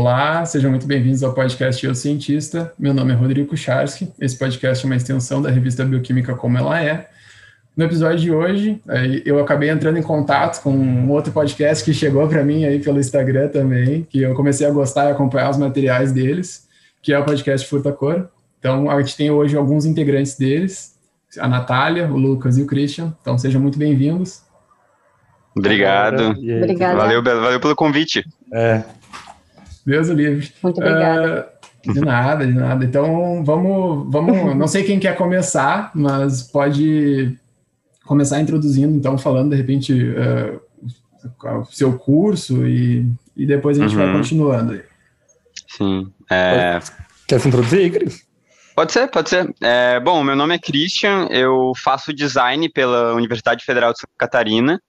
Olá, sejam muito bem-vindos ao podcast Eu Cientista. Meu nome é Rodrigo Kucharski. Esse podcast é uma extensão da revista Bioquímica Como Ela É. No episódio de hoje, eu acabei entrando em contato com um outro podcast que chegou para mim aí pelo Instagram também, que eu comecei a gostar e acompanhar os materiais deles, que é o podcast Furta Cor. Então, a gente tem hoje alguns integrantes deles, a Natália, o Lucas e o Christian. Então, sejam muito bem-vindos. Obrigado. Obrigada. Valeu, valeu pelo convite. É, Deus o livre. Muito obrigada. Uh, de nada, de nada. Então, vamos, vamos. Não sei quem quer começar, mas pode começar introduzindo, então, falando de repente uh, o seu curso e, e depois a gente uhum. vai continuando aí. Sim. É... Quer se introduzir, Cris? Pode ser, pode ser. É, bom, meu nome é Christian, eu faço design pela Universidade Federal de Santa Catarina.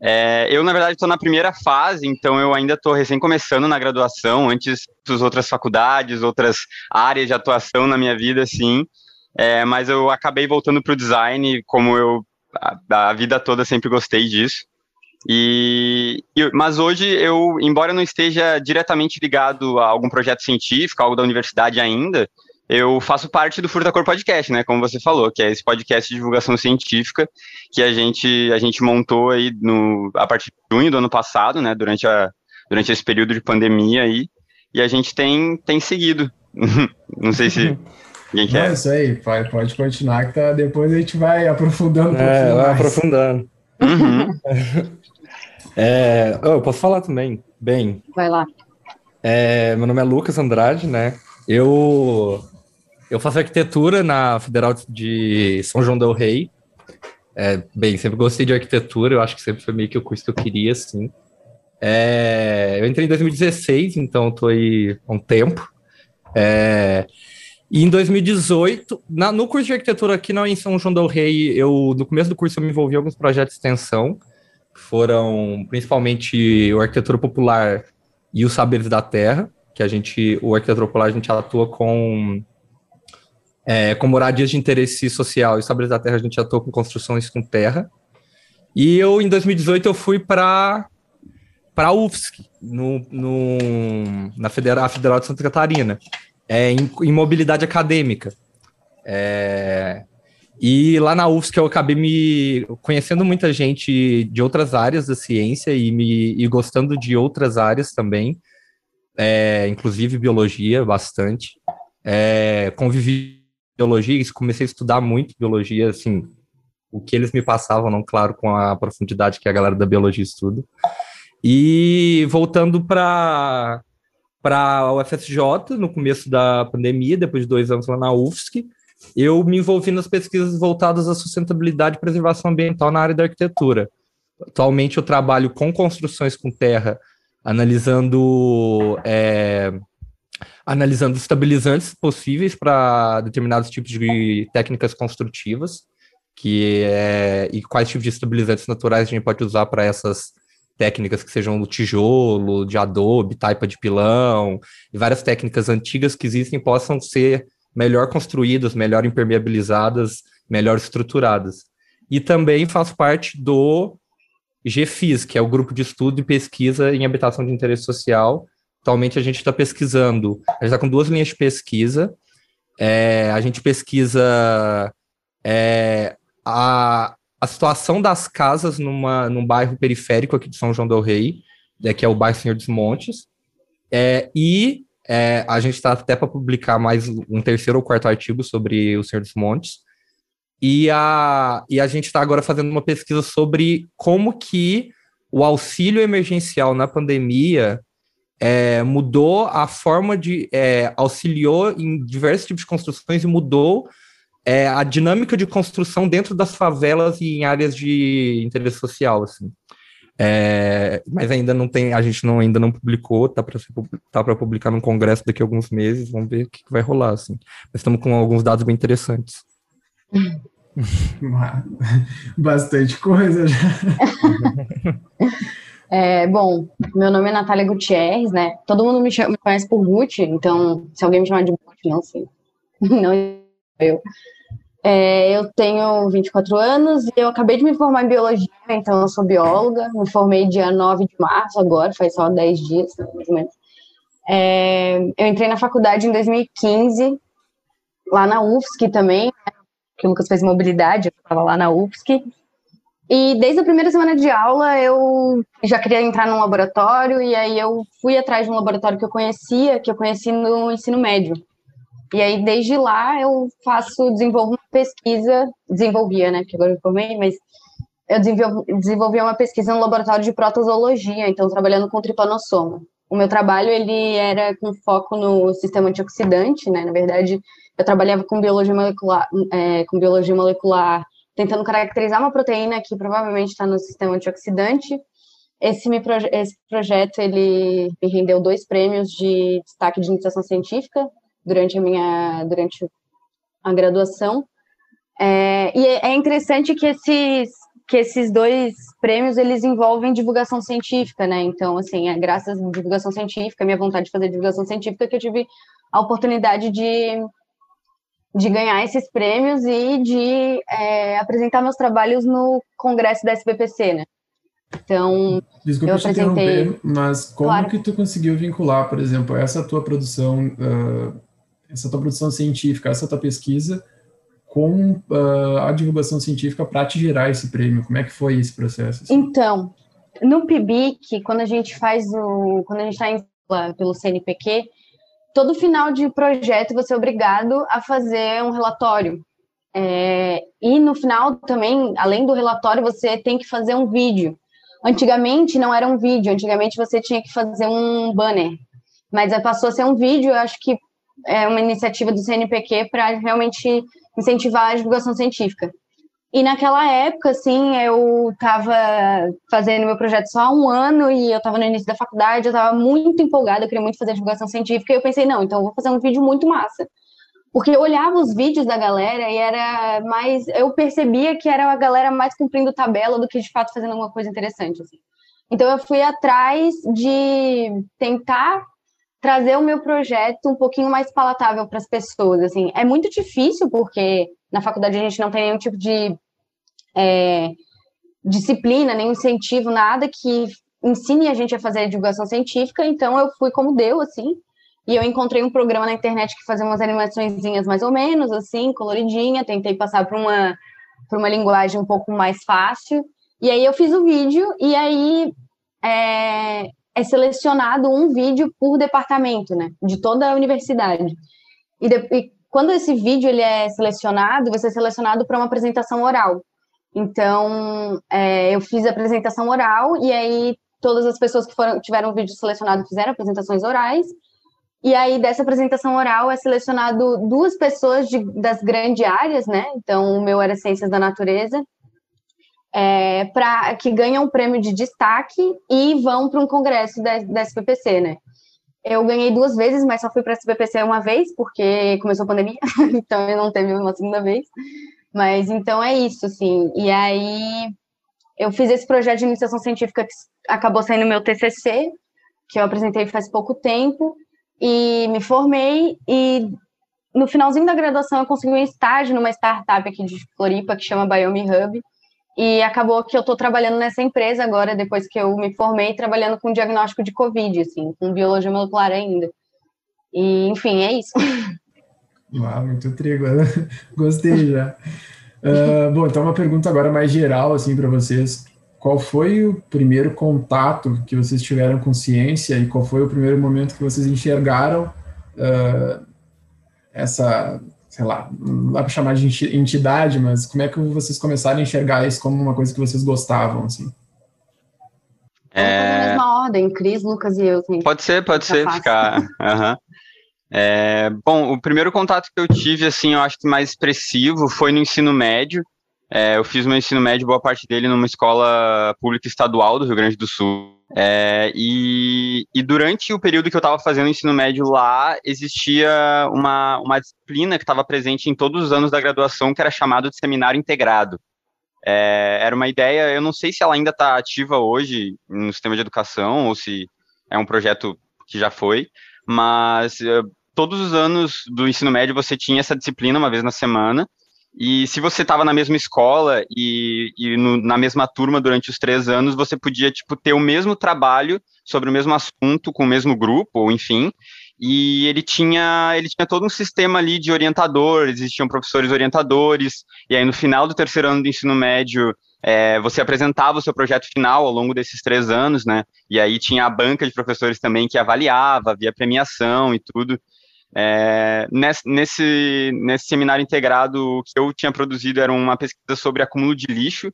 É, eu, na verdade, estou na primeira fase, então eu ainda estou recém começando na graduação, antes das outras faculdades, outras áreas de atuação na minha vida, assim. É, mas eu acabei voltando para o design, como eu a, a, vida toda sempre gostei disso. E, e, mas hoje eu, embora não esteja diretamente ligado a algum projeto científico, algo da universidade ainda, eu faço parte do Furta Cor Podcast, né? Como você falou, que é esse podcast de divulgação científica que a gente, a gente montou aí no, a partir de junho do ano passado, né? Durante, a, durante esse período de pandemia aí. E a gente tem, tem seguido. Não sei se. Ninguém quer. É isso aí, pode, pode continuar, que tá, depois a gente vai aprofundando um é, vai aprofundando. Uhum. é, eu posso falar também. Bem. Vai lá. É, meu nome é Lucas Andrade, né? Eu eu faço arquitetura na Federal de São João del Rei. É, bem, sempre gostei de arquitetura, eu acho que sempre foi meio que o curso que eu queria, assim. É, eu entrei em 2016, então estou aí há um tempo. É, e em 2018, na, no curso de arquitetura aqui não, em São João del Rei, eu, no começo do curso eu me envolvi em alguns projetos de extensão, foram principalmente o Arquitetura Popular e os Saberes da Terra, que a gente, o Arquitetura Popular, a gente atua com é, com moradias de interesse social e saberes da terra, a gente atua com construções com terra. E eu, em 2018, eu fui para para a UFSC, no, no, na Federal, Federal de Santa Catarina, é, em, em mobilidade acadêmica. É, e lá na UFSC eu acabei me conhecendo muita gente de outras áreas da ciência e me e gostando de outras áreas também, é, inclusive biologia bastante. É, convivi biologia, comecei a estudar muito biologia, assim, o que eles me passavam, não claro, com a profundidade que a galera da biologia estuda. E voltando para para o UFSJ, no começo da pandemia, depois de dois anos lá na UFSC, eu me envolvi nas pesquisas voltadas à sustentabilidade e preservação ambiental na área da arquitetura. Atualmente eu trabalho com construções com terra, analisando é, analisando estabilizantes possíveis para determinados tipos de técnicas construtivas, que é, e quais tipos de estabilizantes naturais a gente pode usar para essas técnicas que sejam do tijolo, de adobe, taipa de pilão, e várias técnicas antigas que existem possam ser melhor construídas, melhor impermeabilizadas, melhor estruturadas. E também faço parte do GFIS, que é o Grupo de Estudo e Pesquisa em Habitação de Interesse Social, Atualmente a gente está pesquisando, a gente está com duas linhas de pesquisa. É, a gente pesquisa é, a, a situação das casas numa, num bairro periférico aqui de São João del Rei, é, que é o bairro Senhor dos Montes. É, e é, a gente está até para publicar mais um terceiro ou quarto artigo sobre o Senhor dos Montes. E a, e a gente está agora fazendo uma pesquisa sobre como que o auxílio emergencial na pandemia é, mudou a forma de. É, auxiliou em diversos tipos de construções e mudou é, a dinâmica de construção dentro das favelas e em áreas de interesse social, assim. É, mas ainda não tem, a gente não, ainda não publicou, tá para tá para publicar no congresso daqui a alguns meses, vamos ver o que, que vai rolar, assim. Mas estamos com alguns dados bem interessantes. Bastante coisa já. É, bom, meu nome é Natália Gutierrez, né? Todo mundo me, chama, me conhece por Guti, então se alguém me chamar de Guti, não sei. Não eu. É, eu tenho 24 anos e eu acabei de me formar em biologia, então eu sou bióloga. Me formei dia 9 de março agora, faz só 10 dias, mais ou menos. É, eu entrei na faculdade em 2015, lá na UFSC também, né, que o Lucas fez mobilidade, eu estava lá na UFSC. E desde a primeira semana de aula eu já queria entrar num laboratório e aí eu fui atrás de um laboratório que eu conhecia, que eu conheci no ensino médio. E aí desde lá eu faço, desenvolvo uma pesquisa, desenvolvia, né, que agora eu formei, mas eu desenvolvi, uma pesquisa no laboratório de protozoologia, então trabalhando com tripanossoma. O meu trabalho ele era com foco no sistema antioxidante, né? Na verdade, eu trabalhava com biologia molecular, é, com biologia molecular, tentando caracterizar uma proteína que provavelmente está no sistema antioxidante. Esse, me, esse projeto ele me rendeu dois prêmios de destaque de iniciação científica durante a minha durante a graduação. É, e é interessante que esses que esses dois prêmios eles envolvem divulgação científica, né? Então, assim, é graças à divulgação científica, minha vontade de fazer divulgação científica, que eu tive a oportunidade de, de ganhar esses prêmios e de é, apresentar meus trabalhos no congresso da SBPC, né? Então, Desculpa eu apresentei... mas como claro. que tu conseguiu vincular, por exemplo, essa tua produção, uh, essa tua produção científica, essa tua pesquisa com uh, a divulgação científica para te gerar esse prêmio? Como é que foi esse processo? Assim? Então, no PIBIC, quando a gente faz o. quando a gente está pelo CNPq, todo final de projeto você é obrigado a fazer um relatório. É, e no final também, além do relatório, você tem que fazer um vídeo. Antigamente não era um vídeo, antigamente você tinha que fazer um banner. Mas passou a ser um vídeo, eu acho que é uma iniciativa do CNPq para realmente incentivar a divulgação científica. E naquela época, assim, eu estava fazendo meu projeto só há um ano e eu estava no início da faculdade, eu estava muito empolgada, eu queria muito fazer divulgação científica, e eu pensei, não, então eu vou fazer um vídeo muito massa. Porque eu olhava os vídeos da galera e era mais. Eu percebia que era a galera mais cumprindo tabela do que de fato fazendo alguma coisa interessante. Assim. Então eu fui atrás de tentar trazer o meu projeto um pouquinho mais palatável para as pessoas. Assim, é muito difícil porque na faculdade a gente não tem nenhum tipo de é, disciplina, nenhum incentivo, nada que ensine a gente a fazer divulgação científica. Então eu fui como deu, assim. E eu encontrei um programa na internet que fazia umas animaçõezinhas mais ou menos, assim, coloridinha. Tentei passar para uma, uma linguagem um pouco mais fácil. E aí eu fiz o vídeo, e aí é, é selecionado um vídeo por departamento, né, de toda a universidade. E, de, e quando esse vídeo ele é selecionado, vai ser selecionado para uma apresentação oral. Então, é, eu fiz a apresentação oral e aí todas as pessoas que foram, tiveram o vídeo selecionado fizeram apresentações orais. E aí, dessa apresentação oral, é selecionado duas pessoas de, das grandes áreas, né? Então, o meu era Ciências da Natureza é, para que ganham um prêmio de destaque e vão para um congresso da, da SPPC, né? Eu ganhei duas vezes, mas só fui para a SPPC uma vez, porque começou a pandemia, então eu não teve uma segunda vez. Mas então é isso, assim. E aí eu fiz esse projeto de iniciação científica que acabou saindo meu TCC, que eu apresentei faz pouco tempo, e me formei. E no finalzinho da graduação eu consegui um estágio numa startup aqui de Floripa que chama Biome Hub e acabou que eu estou trabalhando nessa empresa agora, depois que eu me formei, trabalhando com diagnóstico de Covid, assim, com biologia molecular ainda. E, enfim, é isso. Uau, muito trigo, gostei já. Uh, bom, então uma pergunta agora mais geral, assim, para vocês. Qual foi o primeiro contato que vocês tiveram com ciência e qual foi o primeiro momento que vocês enxergaram uh, essa sei lá, não dá para chamar de entidade, mas como é que vocês começaram a enxergar isso como uma coisa que vocês gostavam, assim? É... Na mesma ordem, Cris, Lucas e eu. Assim, pode ser, pode ser, fácil. ficar. Uhum. É, bom, o primeiro contato que eu tive, assim, eu acho que mais expressivo foi no ensino médio. É, eu fiz meu ensino médio, boa parte dele, numa escola pública estadual do Rio Grande do Sul. É, e, e, durante o período que eu estava fazendo ensino médio lá, existia uma, uma disciplina que estava presente em todos os anos da graduação, que era chamado de seminário integrado. É, era uma ideia, eu não sei se ela ainda está ativa hoje no sistema de educação, ou se é um projeto que já foi, mas uh, todos os anos do ensino médio você tinha essa disciplina uma vez na semana, E se você estava na mesma escola e, e no, na mesma turma durante os três anos, você podia, tipo, ter o mesmo trabalho sobre o mesmo assunto, com o mesmo grupo, ou enfim, e ele tinha, ele tinha todo um sistema ali de orientador, existiam professores orientadores, e aí no final do terceiro ano do ensino médio, é, você apresentava o seu projeto final ao longo desses três anos, né, e aí tinha a banca de professores também que avaliava, havia premiação e tudo, é, nesse, nesse seminário integrado que eu tinha produzido era uma pesquisa sobre acúmulo de lixo,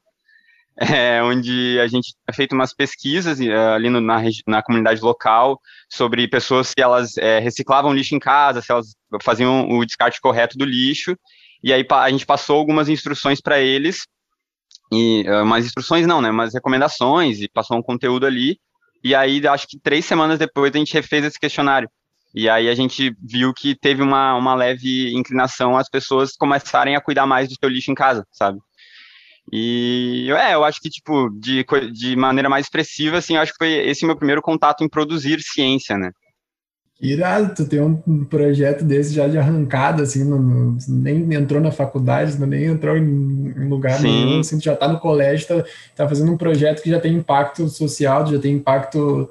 é, onde a gente tinha feito umas pesquisas é, ali no, na, na comunidade local sobre pessoas se elas é, reciclavam lixo em casa, se elas faziam o descarte correto do lixo, e aí a gente passou algumas instruções para eles, e é, umas instruções não, né, umas recomendações, e passou um conteúdo ali, e aí acho que três semanas depois a gente refez esse questionário, e aí a gente viu que teve uma, uma leve inclinação as pessoas começarem a cuidar mais do seu lixo em casa, sabe? E é, eu acho que, tipo, de, de maneira mais expressiva, assim, eu acho que foi esse meu primeiro contato em produzir ciência, né? Irado, tu tem um projeto desse já de arrancada, assim, não, nem entrou na faculdade, não, nem entrou em, em lugar Sim. nenhum, assim, tu já tá no colégio, tá, tá fazendo um projeto que já tem impacto social, já tem impacto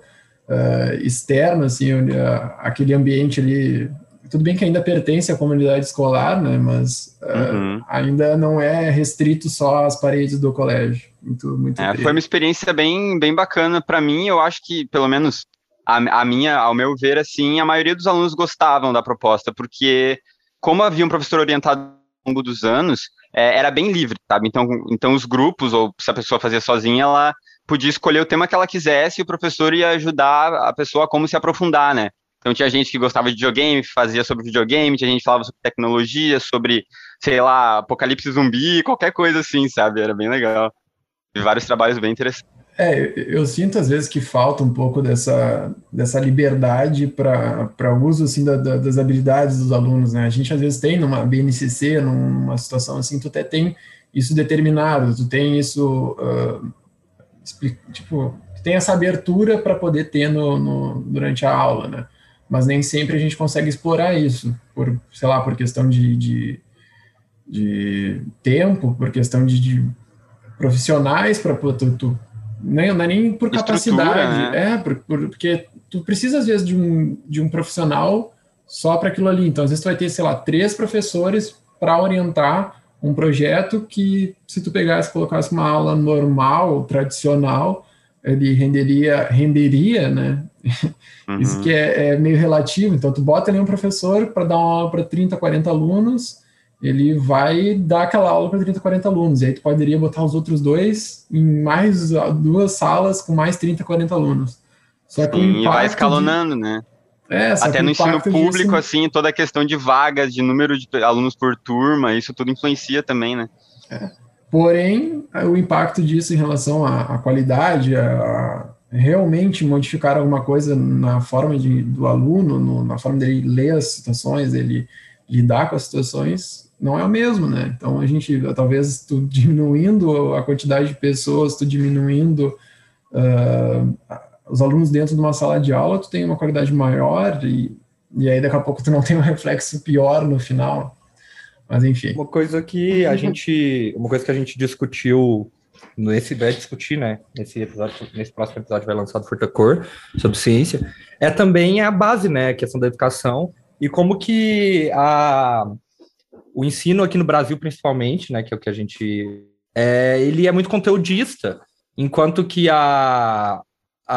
uh, externo, assim, uh, aquele ambiente ali. Tudo bem que ainda pertence à comunidade escolar, né? Mas uh, uhum. ainda não é restrito só às paredes do colégio. Muito, muito é, foi uma experiência bem, bem bacana para mim. Eu acho que, pelo menos, a, a minha, ao meu ver, assim, a maioria dos alunos gostavam da proposta, porque como havia um professor orientado ao longo dos anos, é, era bem livre, sabe? Então, então os grupos, ou se a pessoa fazia sozinha, ela podia escolher o tema que ela quisesse e o professor ia ajudar a pessoa a como se aprofundar, né? Então tinha gente que gostava de videogame, fazia sobre videogame, tinha gente que falava sobre tecnologia, sobre, sei lá, apocalipse zumbi, qualquer coisa assim, sabe? Era bem legal. E vários trabalhos bem interessantes. É, eu sinto às vezes que falta um pouco dessa, dessa liberdade para uso assim, da, da, das habilidades dos alunos, né? A gente às vezes tem numa BNCC, numa situação assim, tu até tem isso determinado, tu tem isso uh, tipo, tem essa abertura para poder ter no, no, durante a aula, né? Mas nem sempre a gente consegue explorar isso, por, sei lá, por questão de, de, de tempo, por questão de, de profissionais para tu, tu nem, não é nem por capacidade, né? é, por, por, porque tu precisa às vezes de um, de um profissional só para aquilo ali. Então, às vezes tu vai ter, sei lá, três professores para orientar um projeto que, se tu pegasse e colocasse uma aula normal, tradicional, ele renderia, renderia, né? Uhum. Isso que é, é, meio relativo. Então, tu bota ali um professor para dar uma aula para 30, 40 alunos, ele vai dar aquela aula para 30, 40 alunos. E aí tu poderia botar os outros dois em mais duas salas com mais 30, 40 alunos. Só que Sim, e vai escalonando, de... né? É, Até no ensino público, disso... assim, toda a questão de vagas, de número de alunos por turma, isso tudo influencia também, né? É. Porém, o impacto disso em relação à, à qualidade, a, a, realmente modificar alguma coisa na forma de, do aluno, no, na forma dele ler as situações, ele lidar com as situações, não é o mesmo, né? Então, a gente, talvez, tu diminuindo a quantidade de pessoas, tu diminuindo uh, os alunos dentro de uma sala de aula, tu tem uma qualidade maior e, e aí daqui a pouco tu não tem um reflexo pior no final. Mas enfim. Uma coisa que a gente, uma coisa que a gente discutiu nesse vai discutir, né? Nesse episódio, nesse próximo episódio vai lançar do Furtacor sobre ciência, é também a base, né? A questão da educação e como que a o ensino aqui no Brasil principalmente, né? Que é o que a gente é, ele é muito conteudista, enquanto que a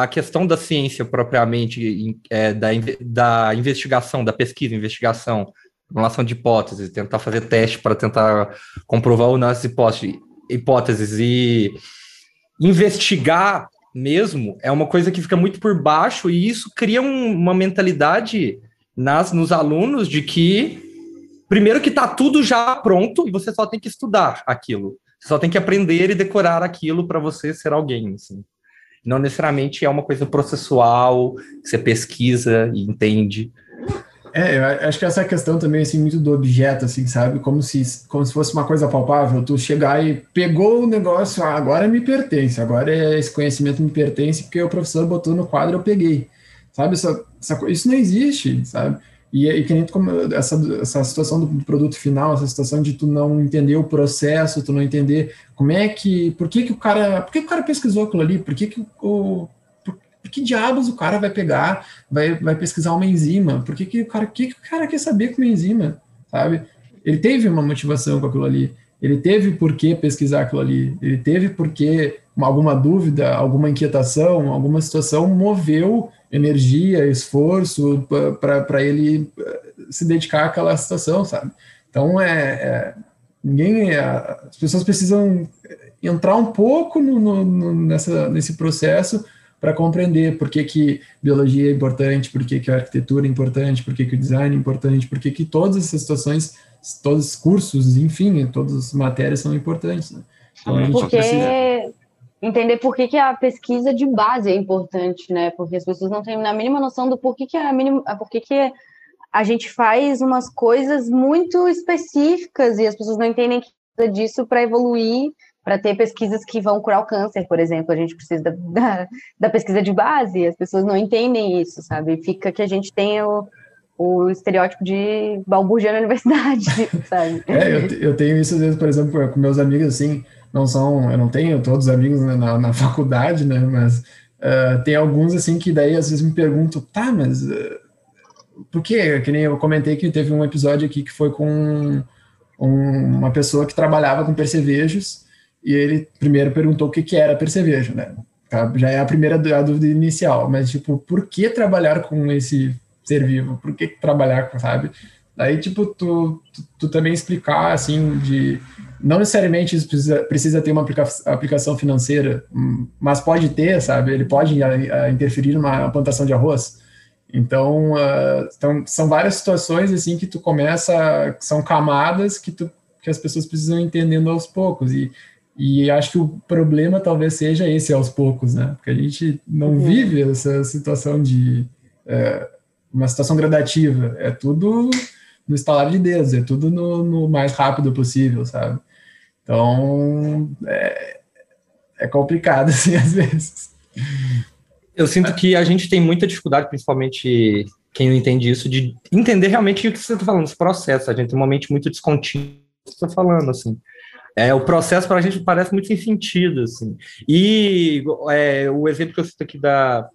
a questão da ciência propriamente, é, da, da investigação, da pesquisa, investigação, formulação de hipóteses, tentar fazer teste para tentar comprovar ou não as hipóteses, hipóteses e investigar mesmo é uma coisa que fica muito por baixo e isso cria um, uma mentalidade nas, nos alunos de que primeiro que está tudo já pronto e você só tem que estudar aquilo, só tem que aprender e decorar aquilo para você ser alguém. Assim não necessariamente é uma coisa processual, você pesquisa e entende. É, eu acho que essa questão também, assim, muito do objeto, assim, sabe? Como se, como se fosse uma coisa palpável, tu chegar e pegou o negócio, ah, agora me pertence, agora esse conhecimento me pertence, porque o professor botou no quadro, eu peguei. Sabe? Essa, essa, isso não existe, sabe? E, e que nem como essa, essa situação do produto final, essa situação de tu não entender o processo, tu não entender como é que, por que que o cara, por que, que o cara pesquisou aquilo ali, por que que o, por, por que diabos o cara vai pegar, vai, vai pesquisar uma enzima, por que que o cara, que, que o cara quer saber com uma enzima, sabe? Ele teve uma motivação com aquilo ali, ele teve por que pesquisar aquilo ali, ele teve por que alguma dúvida, alguma inquietação, alguma situação moveu energia, esforço para ele eh, se dedicar àquela situação, sabe? Então, é, é ninguém, é, as pessoas precisam entrar um pouco no, no, no, nessa, nesse processo para compreender por que, que biologia é importante, por que, que a arquitetura é importante, por que, que o design é importante, por que, que todas essas situações, todos os cursos, enfim, todas as matérias são importantes. Né? Então, a gente Porque... precisa entender por que, que a pesquisa de base é importante, né? Porque as pessoas não têm a mínima noção do porquê que a mínima, por que, a gente faz umas coisas muito específicas e as pessoas não entendem que precisa disso para evoluir, para ter pesquisas que vão curar o câncer, por exemplo. A gente precisa da, da, da pesquisa de base, as pessoas não entendem isso, sabe? Fica que a gente tem o, o estereótipo de balbúrdia na universidade, sabe? É, eu, eu tenho isso às vezes, por exemplo, com meus amigos, assim, não são, eu não tenho todos os amigos né, na, na, faculdade, né, mas uh, tem alguns, assim, que daí às vezes me perguntam, tá, mas uh, por quê? Que nem eu comentei que teve um episódio aqui que foi com um, uma pessoa que trabalhava com percevejos e ele primeiro perguntou o que, que era percevejo, né? Tá, já é a primeira a dúvida inicial, mas tipo, por que trabalhar com esse ser vivo? Por que trabalhar com, sabe? Daí, tipo, tu, tu, tu também explicar, assim, de não necessariamente isso precisa, precisa ter uma aplica aplicação financeira, hum, mas pode ter, sabe? Ele pode interferir numa plantação de arroz. Então, uh, então, são várias situações assim que tu começa, são camadas que, tu, que as pessoas precisam entendendo aos poucos. E, e acho que o problema talvez seja esse aos poucos, né? Porque a gente não uhum. vive essa situação de uh, uma situação gradativa. É tudo no estalar de dedos, é tudo no, no mais rápido possível, sabe? Então, é, é complicado, assim, às vezes. Eu sinto que a gente tem muita dificuldade, principalmente quem não entende isso, de entender realmente o que você está falando, os processos. A gente tem uma mente muito descontínua, você está falando, assim. É, o processo para a gente parece muito sem sentido, assim. E é, o exemplo que eu cito aqui da,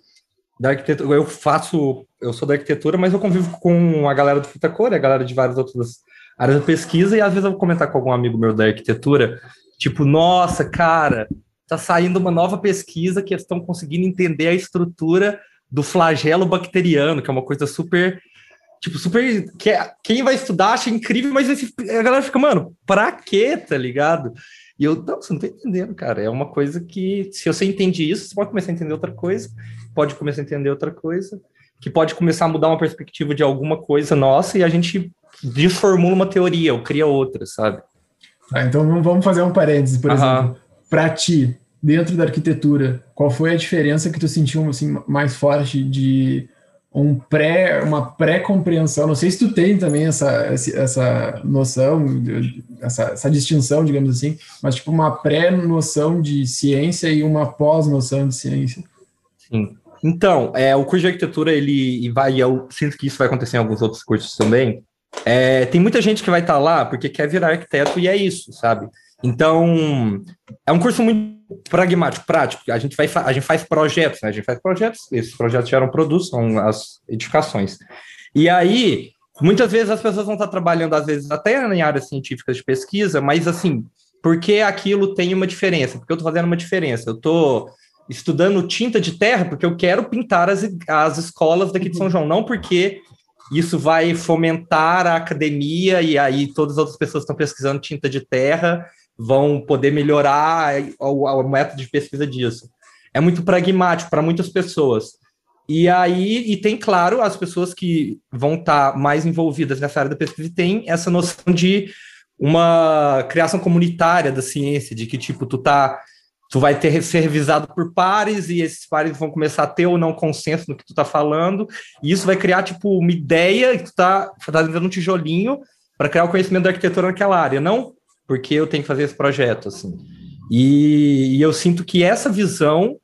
da arquitetura, eu faço, eu sou da arquitetura, mas eu convivo com a galera do Fitacor, a galera de várias outras áreas de pesquisa, e às vezes eu vou comentar com algum amigo meu da arquitetura, tipo, nossa, cara, tá saindo uma nova pesquisa que estão conseguindo entender a estrutura do flagelo bacteriano, que é uma coisa super tipo, super. Que é, quem vai estudar acha incrível, mas esse, a galera fica, mano, pra quê, tá ligado? E eu, não, você não tá entendendo, cara. É uma coisa que, se você entende isso, você pode começar a entender outra coisa, pode começar a entender outra coisa, que pode começar a mudar uma perspectiva de alguma coisa nossa e a gente desformula uma teoria ou cria outra, sabe? Ah, então vamos fazer um parênteses, por exemplo. Para ti, dentro da arquitetura, qual foi a diferença que tu sentiu assim, mais forte de um pré, uma pré-compreensão. Não sei se tu tem também essa, essa noção, essa, essa distinção, digamos assim, mas tipo uma pré-noção de ciência e uma pós-noção de ciência. Sim. Então, é, o curso de arquitetura, ele vai, eu sinto que isso vai acontecer em alguns outros cursos também. É, tem muita gente que vai estar tá lá porque quer virar arquiteto e é isso, sabe? Então, é um curso muito pragmático, prático. A gente, vai, a gente faz projetos, né? A gente faz projetos, esses projetos geram produtos, são as edificações. E aí, muitas vezes as pessoas vão estar trabalhando, às vezes, até em áreas científicas de pesquisa, mas assim, porque aquilo tem uma diferença, porque eu estou fazendo uma diferença. Eu estou estudando tinta de terra porque eu quero pintar as, as escolas daqui de São João, não porque isso vai fomentar a academia e aí todas as outras pessoas estão pesquisando tinta de terra vão poder melhorar o, o método de pesquisa disso. É muito pragmático para muitas pessoas. E aí, e tem, claro, as pessoas que vão estar tá mais envolvidas nessa área da pesquisa tem essa noção de uma criação comunitária da ciência, de que, tipo, tu tá tu vai ter ser revisado por pares e esses pares vão começar a ter ou não consenso no que tu tá falando, e isso vai criar tipo uma ideia que tu tá, dando um tijolinho para criar o conhecimento da arquitetura naquela área, não porque eu tenho que fazer esse projeto, assim. E, e eu sinto que essa visão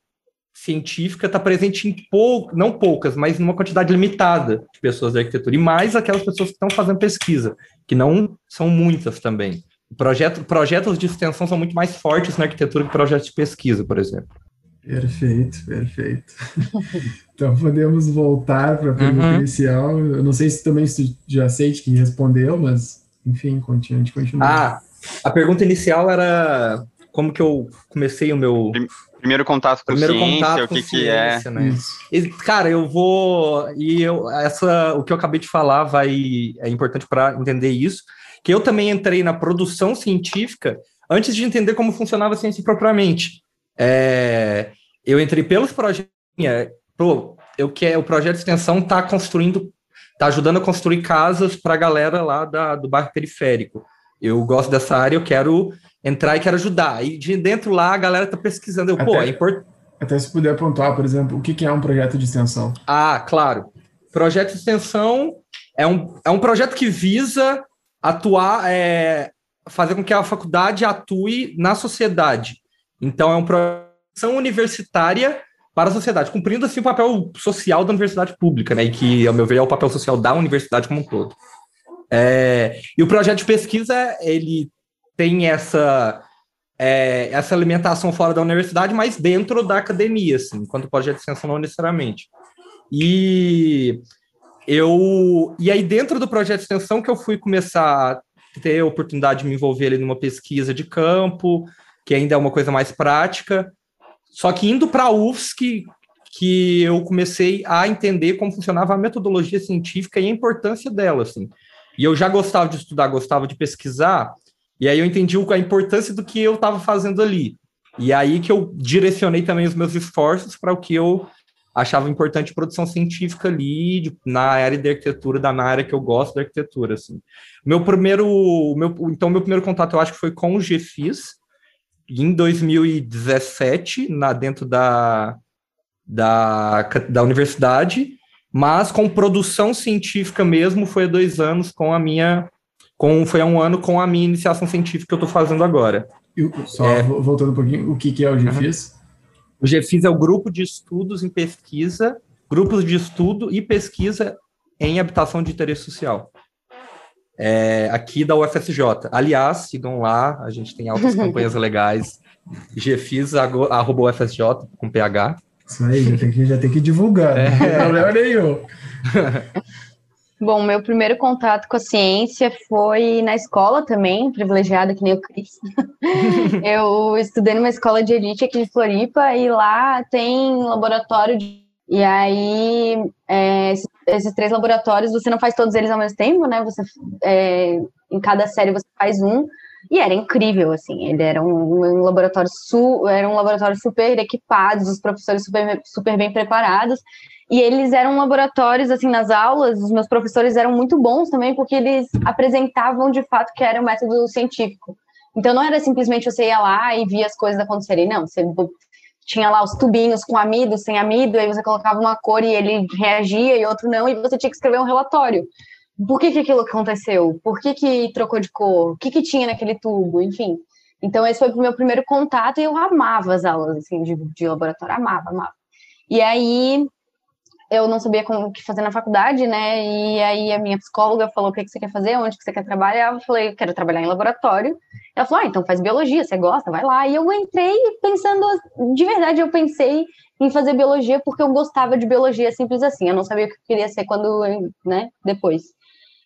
científica está presente em pou, não poucas, mas numa quantidade limitada de pessoas da arquitetura, e mais aquelas pessoas que estão fazendo pesquisa, que não são muitas também. Projeto, projetos de extensão são muito mais fortes na arquitetura que projetos de pesquisa, por exemplo. Perfeito, perfeito. então podemos voltar para a pergunta uhum. inicial. Eu não sei se também se já sei que respondeu, mas enfim, continue, continua. Ah, a pergunta inicial era como que eu comecei o meu primeiro contato com primeiro ciência, contato o que, que é. Né? E, cara, eu vou e eu essa o que eu acabei de falar vai é importante para entender isso, que eu também entrei na produção científica antes de entender como funcionava a ciência propriamente. É, eu entrei pelos projetos. Pô, eu que o projeto de extensão está construindo, está ajudando a construir casas para a galera lá da, do bairro periférico. Eu gosto dessa área, eu quero entrar e quero ajudar. E de dentro lá a galera está pesquisando. Eu, até, pô, é importante. Até se puder pontuar, por exemplo, o que, que é um projeto de extensão? Ah, claro. Projeto de extensão é um, é um projeto que visa atuar, é, fazer com que a faculdade atue na sociedade. Então, é um projeto universitária para a sociedade, cumprindo assim o papel social da universidade pública, né? E que, ao meu ver, é o papel social da universidade como um todo. É, e o projeto de pesquisa, ele tem essa, é, essa alimentação fora da universidade, mas dentro da academia, assim, enquanto projeto de extensão não necessariamente. E eu e aí dentro do projeto de extensão que eu fui começar a ter a oportunidade de me envolver ali numa pesquisa de campo, que ainda é uma coisa mais prática. Só que indo para a UFSC, que eu comecei a entender como funcionava a metodologia científica e a importância dela, assim. E eu já gostava de estudar, gostava de pesquisar, e aí eu entendi a importância do que eu estava fazendo ali. E aí que eu direcionei também os meus esforços para o que eu achava importante produção científica ali, de, na área de arquitetura, da na área que eu gosto da arquitetura, assim. Meu primeiro, meu, então meu primeiro contato eu acho que foi com o GFIS, em 2017, na, dentro da, da, da universidade, mas com produção científica mesmo foi há dois anos com a minha. Com, foi há um ano com a minha iniciação científica que eu estou fazendo agora. só é, voltando um pouquinho, o que, que é o GFIS? O GFIS é o Grupo de Estudos em Pesquisa, Grupos de Estudo e Pesquisa em Habitação de Interesse Social é, aqui da UFSJ. Aliás, sigam lá, a gente tem altas campanhas legais. GFIS, arroba UFSJ, com PH. Isso aí, já tem que, já tem que divulgar, é. não tem problema nenhum. Bom, meu primeiro contato com a ciência foi na escola também, privilegiada que nem o Cris. eu estudei numa escola de elite aqui de Floripa e lá tem laboratório de e aí, é, esses três laboratórios, você não faz todos eles ao mesmo tempo, né? Você, é, em cada série você faz um. E era incrível, assim. Ele era um, um laboratório su, era um laboratório super equipado, os professores super, super bem preparados. E eles eram laboratórios, assim, nas aulas, os meus professores eram muito bons também, porque eles apresentavam de fato que era um método científico. Então não era simplesmente você ia lá e via as coisas acontecerem, não. Você tinha lá os tubinhos com amido, sem amido, aí você colocava uma cor e ele reagia e outro não, e você tinha que escrever um relatório. Por que, que aquilo aconteceu? Por que, que trocou de cor? O que, que tinha naquele tubo? Enfim. Então, esse foi o meu primeiro contato e eu amava as aulas assim, de, de laboratório, amava, amava. E aí, eu não sabia como, o que fazer na faculdade, né? E aí a minha psicóloga falou: o que, que você quer fazer? Onde que você quer trabalhar? Eu falei: eu quero trabalhar em laboratório. Ela falou: ah, então faz biologia, você gosta? Vai lá. E eu entrei pensando, de verdade, eu pensei em fazer biologia porque eu gostava de biologia, simples assim. Eu não sabia o que eu queria ser quando, né, depois.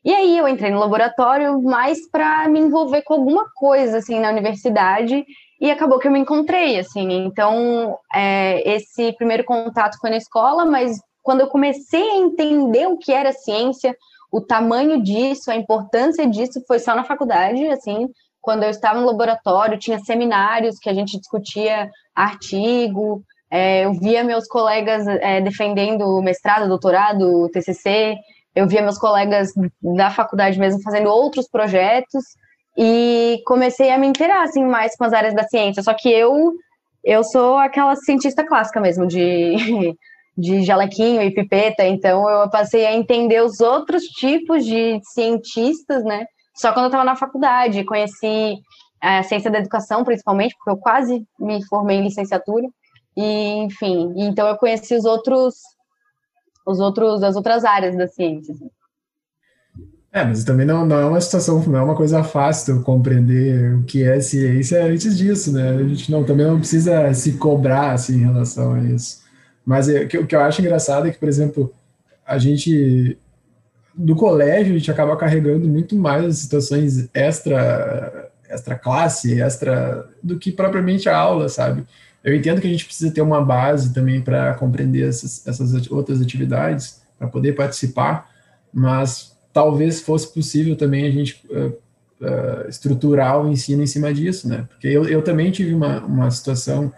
E aí eu entrei no laboratório mais para me envolver com alguma coisa, assim, na universidade. E acabou que eu me encontrei, assim. Então, é, esse primeiro contato foi na escola, mas quando eu comecei a entender o que era ciência, o tamanho disso, a importância disso, foi só na faculdade, assim, quando eu estava no laboratório, tinha seminários que a gente discutia artigo, é, eu via meus colegas é, defendendo mestrado, doutorado, TCC, eu via meus colegas da faculdade mesmo fazendo outros projetos, e comecei a me inteirar, assim, mais com as áreas da ciência, só que eu, eu sou aquela cientista clássica mesmo, de de jalequinho e pipeta, então eu passei a entender os outros tipos de cientistas, né? Só quando eu estava na faculdade, conheci a ciência da educação, principalmente, porque eu quase me formei em licenciatura. E, enfim, então eu conheci os outros, os outros, as outras áreas da ciência. Assim. É, mas também não, não é uma situação, não é uma coisa fácil compreender o que é ciência antes disso, né? A gente não, também não precisa se cobrar assim, em relação a isso. Mas é, o que, que eu acho engraçado é que, por exemplo, a gente do colégio a gente acaba carregando muito mais as situações extra extra classe, extra do que propriamente a aula, sabe? Eu entendo que a gente precisa ter uma base também para compreender essas, essas outras atividades, para poder participar, mas talvez fosse possível também a gente uh, uh, estruturar o ensino em cima disso, né? Porque eu, eu também tive uma, uma situação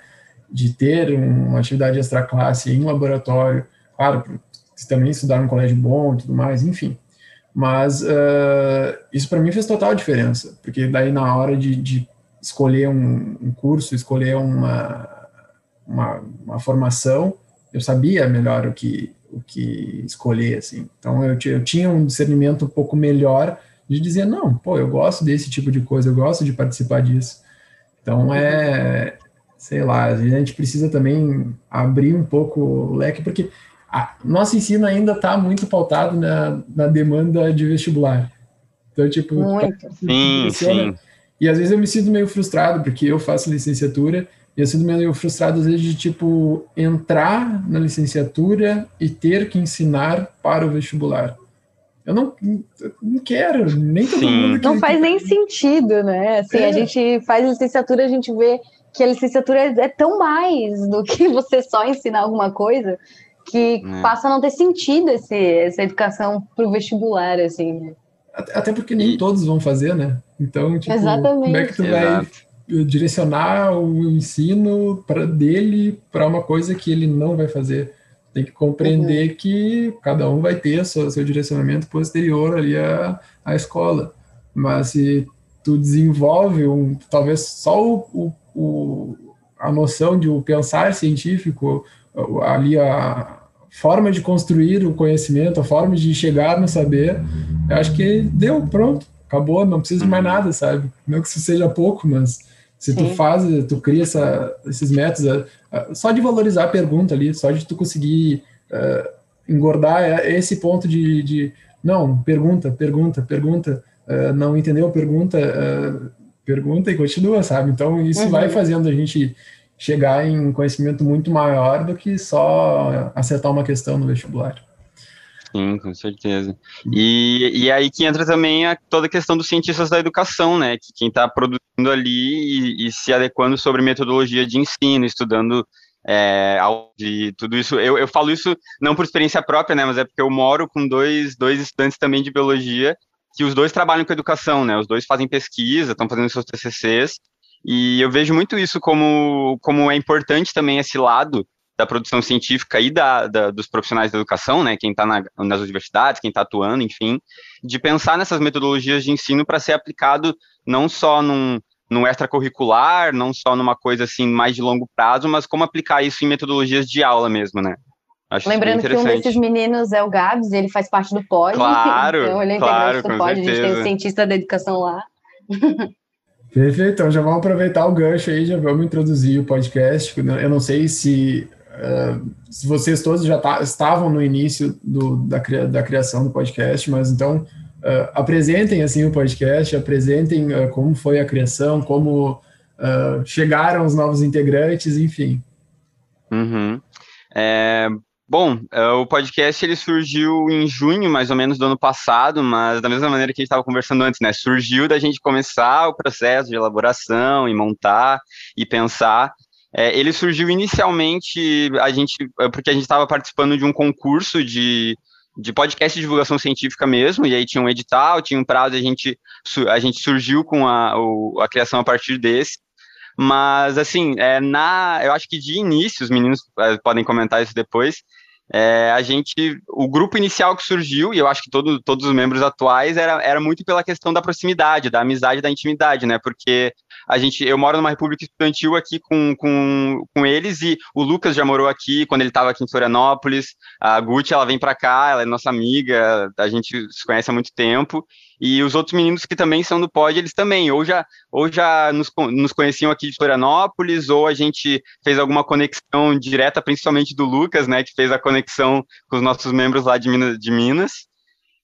de ter uma atividade extra classe em laboratório, claro, também estudar num colégio bom e tudo mais, enfim. Mas uh, isso para mim fez total diferença, porque daí na hora de, de escolher um, um, curso, escolher uma, uma, uma formação, eu sabia melhor o que, o que escolher, assim. Então eu, eu tinha um discernimento um pouco melhor de dizer, não, pô, eu gosto desse tipo de coisa, eu gosto de participar disso. Então é, sei lá, a gente precisa também abrir um pouco o leque, porque a, nosso ensino ainda está muito pautado na, na demanda de vestibular. Então, tipo, muito. Tá, sim, sim. E às vezes eu me sinto meio frustrado, porque eu faço licenciatura e eu sinto meio frustrado, às vezes, de, tipo, entrar na licenciatura e ter que ensinar para o vestibular. Eu não, não quero, nem todo Sim. mundo que, Não faz que... nem sentido, né? Assim, é. a gente faz licenciatura, a gente vê que a licenciatura é tão mais do que você só ensinar alguma coisa, que é. passa a não ter sentido esse, essa educação para o vestibular, assim. Né? Até porque nem todos vão fazer, né? Então, tipo, Exatamente. como é que tu Exato. vai direcionar o ensino para dele para uma coisa que ele não vai fazer. Tem que compreender uhum. que cada um vai ter seu, seu direcionamento posterior ali à, à escola. Mas se tu desenvolve um, talvez só o, o, a noção de o pensar científico, ali a forma de construir o conhecimento, a forma de chegar no saber, eu acho que deu, pronto, acabou, não precisa de mais uhum. nada, sabe? Não que isso seja pouco, mas se Sim. tu faz, tu cria essa, esses métodos, só de valorizar a pergunta ali, só de tu conseguir uh, engordar esse ponto de, de, não, pergunta, pergunta, pergunta, uh, não entendeu, pergunta, uh, pergunta e continua, sabe? Então isso uhum. vai fazendo a gente chegar em conhecimento muito maior do que só acertar uma questão no vestibular. Sim, com certeza. E, e aí que entra também a, toda a questão dos cientistas da educação, né? Que quem está produzindo ali e, e, se adequando sobre metodologia de ensino, estudando é, de tudo isso. Eu, eu falo isso não por experiência própria, né? Mas é porque eu moro com dois, dois estudantes também de biologia que os dois trabalham com educação, né? Os dois fazem pesquisa, estão fazendo seus TCCs, e eu vejo muito isso como, como é importante também esse lado da produção científica e da, da, dos profissionais da educação, né, quem está na, nas universidades, quem está atuando, enfim, de pensar nessas metodologias de ensino para ser aplicado não só num, num extracurricular, não só numa coisa assim mais de longo prazo, mas como aplicar isso em metodologias de aula mesmo, né? Acho Lembrando que um desses meninos é o Gabs, ele faz parte do POD. Claro, então ele é claro, do POD, certeza. a gente tem o cientista da educação lá. Perfeito, então já vamos aproveitar o gancho aí, já vamos introduzir o podcast. Eu não sei se Uh, vocês todos já tá, estavam no início do, da, da, criação do podcast, mas então uh, apresentem assim o podcast, apresentem uh, como foi a criação, como chegaram os novos integrantes, enfim. Uhum. É, bom, o podcast ele surgiu em junho, mais ou menos, do ano passado, mas da mesma maneira que a gente estava conversando antes, né? Surgiu da gente começar o processo de elaboração e montar e pensar é, ele surgiu inicialmente a gente é, porque a gente estava participando de um concurso de, de podcast de divulgação científica mesmo, e aí tinha um edital, tinha um prazo, a gente, a gente surgiu com a, o, a criação a partir desse. Mas, assim, é, na, eu acho que de início, os meninos é, podem comentar isso depois, é, a gente, o grupo inicial que surgiu, e eu acho que todo, todos os membros atuais, era, era muito pela questão da proximidade, da amizade, da intimidade, né? Porque a gente, eu moro numa república estudantil aqui com, com, com eles, e o Lucas já morou aqui quando ele estava aqui em Florianópolis, a Gucci, ela vem para cá, ela é nossa amiga, a gente se conhece há muito tempo, e os outros meninos que também são do pod, eles também, ou já, ou já nos, nos conheciam aqui de Florianópolis, ou a gente fez alguma conexão direta, principalmente do Lucas, né, que fez a conexão com os nossos membros lá de Minas. De Minas.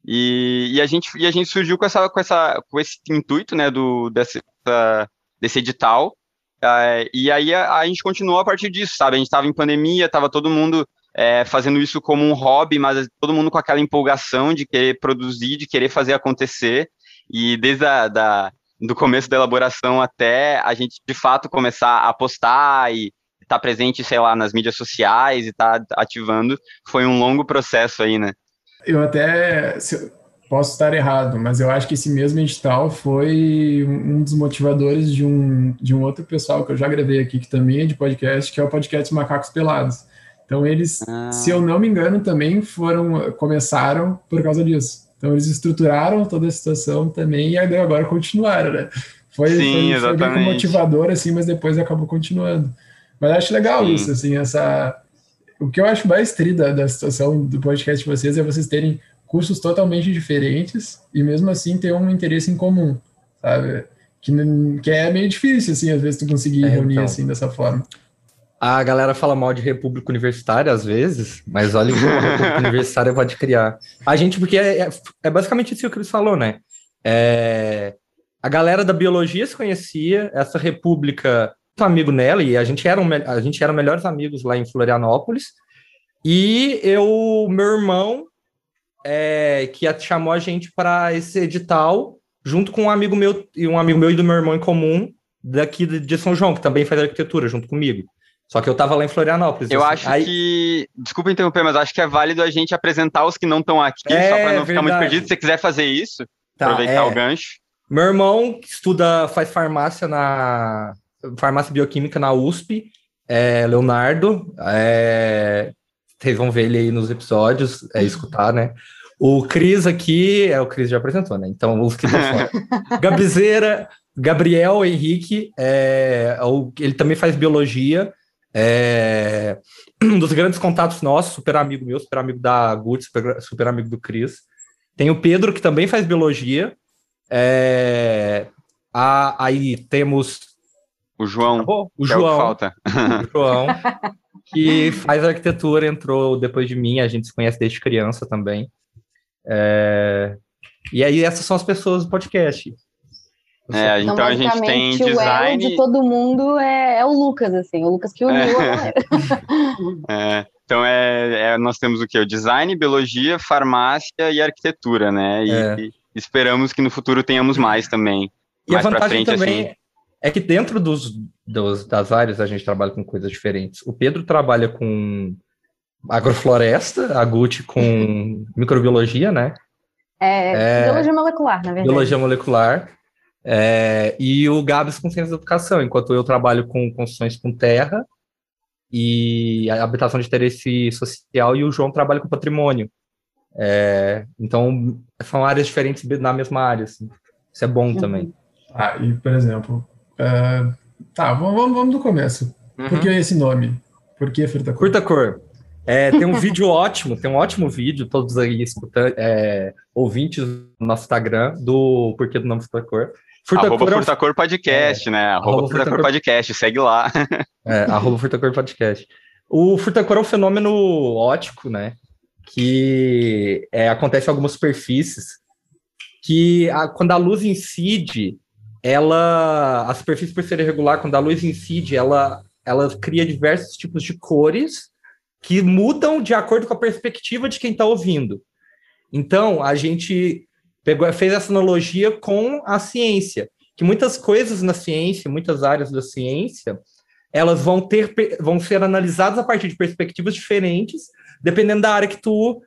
E, e, a gente, e a gente surgiu com, essa, com, essa, com esse intuito, né, do, dessa, desse edital, uh, e aí a, a, gente continuou a partir disso, sabe, a gente estava em pandemia, estava todo mundo é, fazendo isso como um hobby, mas todo mundo com aquela empolgação de querer produzir, de querer fazer acontecer. E desde a, da, do começo da elaboração até a gente de fato começar a postar e estar tá presente, sei lá, nas mídias sociais e estar tá ativando, foi um longo processo aí, né? Eu até posso estar errado, mas eu acho que esse mesmo edital foi um dos motivadores de um, de um outro pessoal que eu já gravei aqui, que também é de podcast, que é o podcast Macacos Pelados então eles, ah. se eu não me engano, também foram começaram por causa disso. Então eles estruturaram toda a situação também e agora continuaram, né? Foi, Sim, foi, foi bem motivador assim, mas depois acabou continuando. Mas acho legal Sim. isso, assim, essa o que eu acho mais tri da, da situação do podcast de vocês é vocês terem cursos totalmente diferentes e mesmo assim ter um interesse em comum, sabe? Que, que é meio difícil, assim, às vezes tu conseguir é, reunir então. assim dessa forma. A galera fala mal de república universitária às vezes, mas olha o que a república universitária pode criar. A gente, porque é, é, é basicamente isso que o Cris falou, né? É, a galera da biologia se conhecia, essa república, um amigo nela, e a gente, era um, a gente era melhores amigos lá em Florianópolis, e eu, meu irmão, é, que chamou a gente para esse edital, junto com um amigo meu, e um amigo meu e do meu irmão em comum, daqui de São João, que também faz arquitetura junto comigo. Só que eu tava lá em Florianópolis. Eu assim. acho Aí... que. Desculpa interromper, mas acho que é válido a gente apresentar os que não estão aqui, é, só para não ficar muito perdido. Se você quiser fazer isso, tá, aproveitar é. o gancho. Meu irmão estuda, faz farmácia na. Farmácia bioquímica na USP, é Leonardo. É, vocês vão ver ele aí nos episódios, é escutar, né? O Cris aqui, é o Cris já apresentou, né? Então, os que estão Gabizeira, Gabriel Henrique, é, ele também faz biologia. É, um dos grandes contatos nossos, super amigo meu, super amigo da Guts, super, super, amigo do Cris. Tem o Pedro, que também faz biologia. É, a, aí temos. O João. o João. É o falta. O João, que faz arquitetura, entrou depois de mim, a gente se conhece desde criança também. É, e aí, essas são as pessoas do podcast. É, então, então a gente tem design. O de todo mundo é, é, o Lucas, assim, o Lucas que uniu é. é. Então é, é, nós temos o que? O design, biologia, farmácia e arquitetura, né? E, é. e esperamos que no futuro tenhamos mais também. E mais a vantagem frente, também assim. é que dentro dos, dos, das áreas a gente trabalha com coisas diferentes. O Pedro trabalha com agrofloresta, a Gucci com microbiologia, né? É, biologia molecular, na verdade. Biologia molecular. É, e o Gabs com ciência da educação, enquanto eu trabalho com construções com terra e a habitação de interesse social, e o João trabalha com patrimônio. É, então, são áreas diferentes na mesma área. Assim. Isso é bom uhum. também. Ah, e, por exemplo, uh, tá, vamos, vamos do começo. Uhum. Por que esse nome? Por que Furta Cor? Furta Cor. É, tem um vídeo ótimo, tem um ótimo vídeo, todos aí escutando, é, ouvintes no nosso Instagram, do Porquê do Nome Furta Cor. Furtacor, arroba Furtacor Podcast, é, né? Arroba, arroba Furtacor, Furtacor Podcast, segue lá. É, arroba Furtacor Podcast. O Furtacor é um fenômeno ótico, né? Que é, acontece em algumas superfícies que a, quando a luz incide, ela. A superfície, por ser irregular, quando a luz incide, ela, ela cria diversos tipos de cores que mudam de acordo com a perspectiva de quem está ouvindo. Então, a gente pegou, fez essa analogia com a ciência, que muitas coisas na ciência, muitas áreas da ciência, elas vão ter vão ser analisadas a partir de perspectivas diferentes, dependendo da área que tu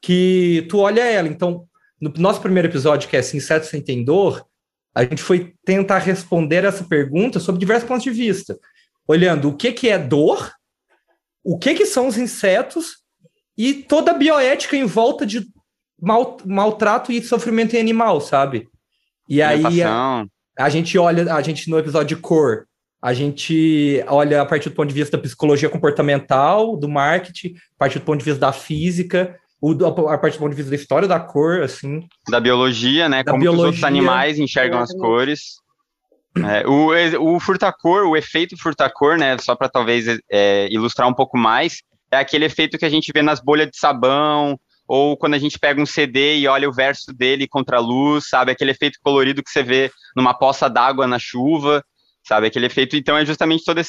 que tu olha ela. Então, no nosso primeiro episódio, que é Inseto Sem Tem Dor, a gente foi tentar responder essa pergunta sob diversos pontos de vista, olhando o que, que é dor, o que, que são os insetos e toda a bioética em volta de mal, maltrato e sofrimento em animal, sabe? E aí a, a, gente olha, a gente no episódio de cor, a gente olha a partir do ponto de vista da psicologia comportamental, do marketing, a partir do ponto de vista da física, o, a partir do ponto de vista da história da cor, assim. Da biologia, né? Da Como biologia, os outros animais enxergam as cores. É, o, o furtacor, o efeito furtacor, né? Só para talvez é, ilustrar um pouco mais, é aquele efeito que a gente vê nas bolhas de sabão, ou quando a gente pega um CD e olha o verso dele contra a luz, sabe? Aquele efeito colorido que você vê numa poça d'água na chuva, sabe? Aquele efeito. Então é justamente toda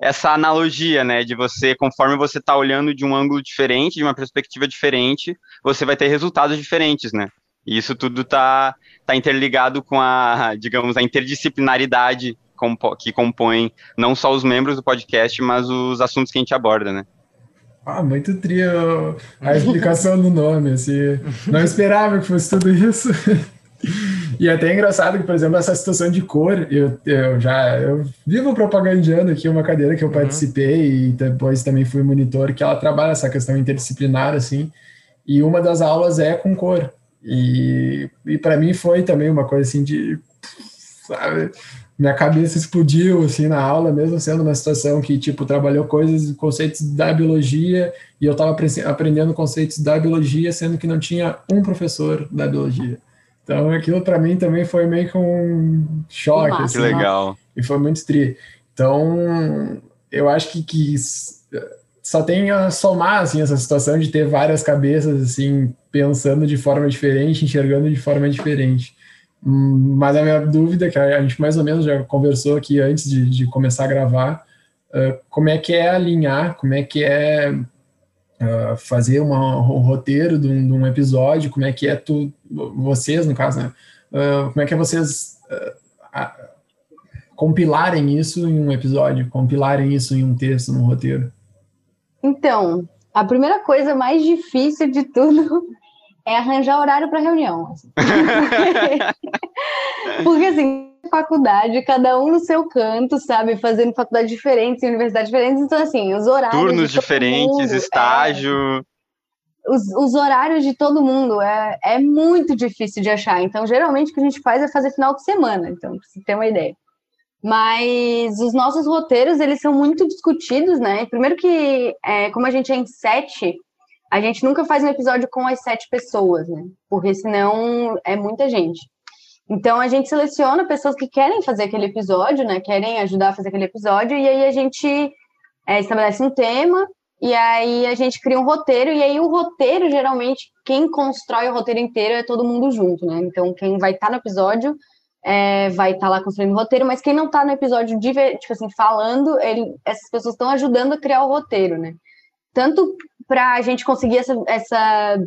essa analogia, né? De você, conforme você está olhando de um ângulo diferente, de uma perspectiva diferente, você vai ter resultados diferentes, né? E isso tudo está tá interligado com a, digamos, a interdisciplinaridade que compõe não só os membros do podcast, mas os assuntos que a gente aborda, né? Ah, muito trio a explicação do nome, assim. Não esperava que fosse tudo isso. E é até engraçado que, por exemplo, essa situação de cor, eu, eu já eu vivo propagandando aqui uma cadeira que eu uhum. participei e depois também fui monitor, que ela trabalha essa questão interdisciplinar, assim, e uma das aulas é com cor. E, e para mim foi também uma coisa assim de. Sabe? Minha cabeça explodiu assim na aula, mesmo sendo uma situação que tipo trabalhou coisas, conceitos da biologia e eu estava aprendendo conceitos da biologia, sendo que não tinha um professor da biologia. Então aquilo para mim também foi meio que um choque. Assim, que legal. E foi muito tri. Então eu acho que, que só tem a somar assim essa situação de ter várias cabeças assim pensando de forma diferente, enxergando de forma diferente. Mas a minha dúvida, que a gente mais ou menos já conversou aqui antes de, de começar a gravar, uh, como é que é alinhar, como é que é uh, fazer uma, um roteiro de um, de um, episódio, como é que é tu, vocês, no caso, né? Uh, como é que é vocês compilarem isso em um episódio, compilarem isso em um texto, num roteiro? Então, a primeira coisa mais difícil de tudo é arranjar horário para reunião. Assim. Porque, assim, faculdade, cada um no seu canto, sabe? Fazendo faculdades diferentes, universidades diferentes. Então, assim, os horários. Turnos diferentes, mundo, estágio. É, os, os, horários de todo mundo é, é muito difícil de achar. Então, geralmente, o que a gente faz é fazer final de semana. Então, pra você ter uma ideia. Mas os nossos roteiros, eles são muito discutidos, né? Primeiro que, é, como a gente é em sete, a gente nunca faz um episódio com as sete pessoas, né? Porque senão é muita gente. Então a gente seleciona pessoas que querem fazer aquele episódio, né? Querem ajudar a fazer aquele episódio, e aí a gente é, estabelece um tema, e aí a gente cria um roteiro, e aí o roteiro, geralmente, quem constrói o roteiro inteiro é todo mundo junto, né? Então quem vai estar tá no episódio é, vai estar tá lá construindo o roteiro, mas quem não está no episódio, de, tipo assim, falando, ele, essas pessoas estão ajudando a criar o roteiro, né? Tanto para a gente conseguir essa, essa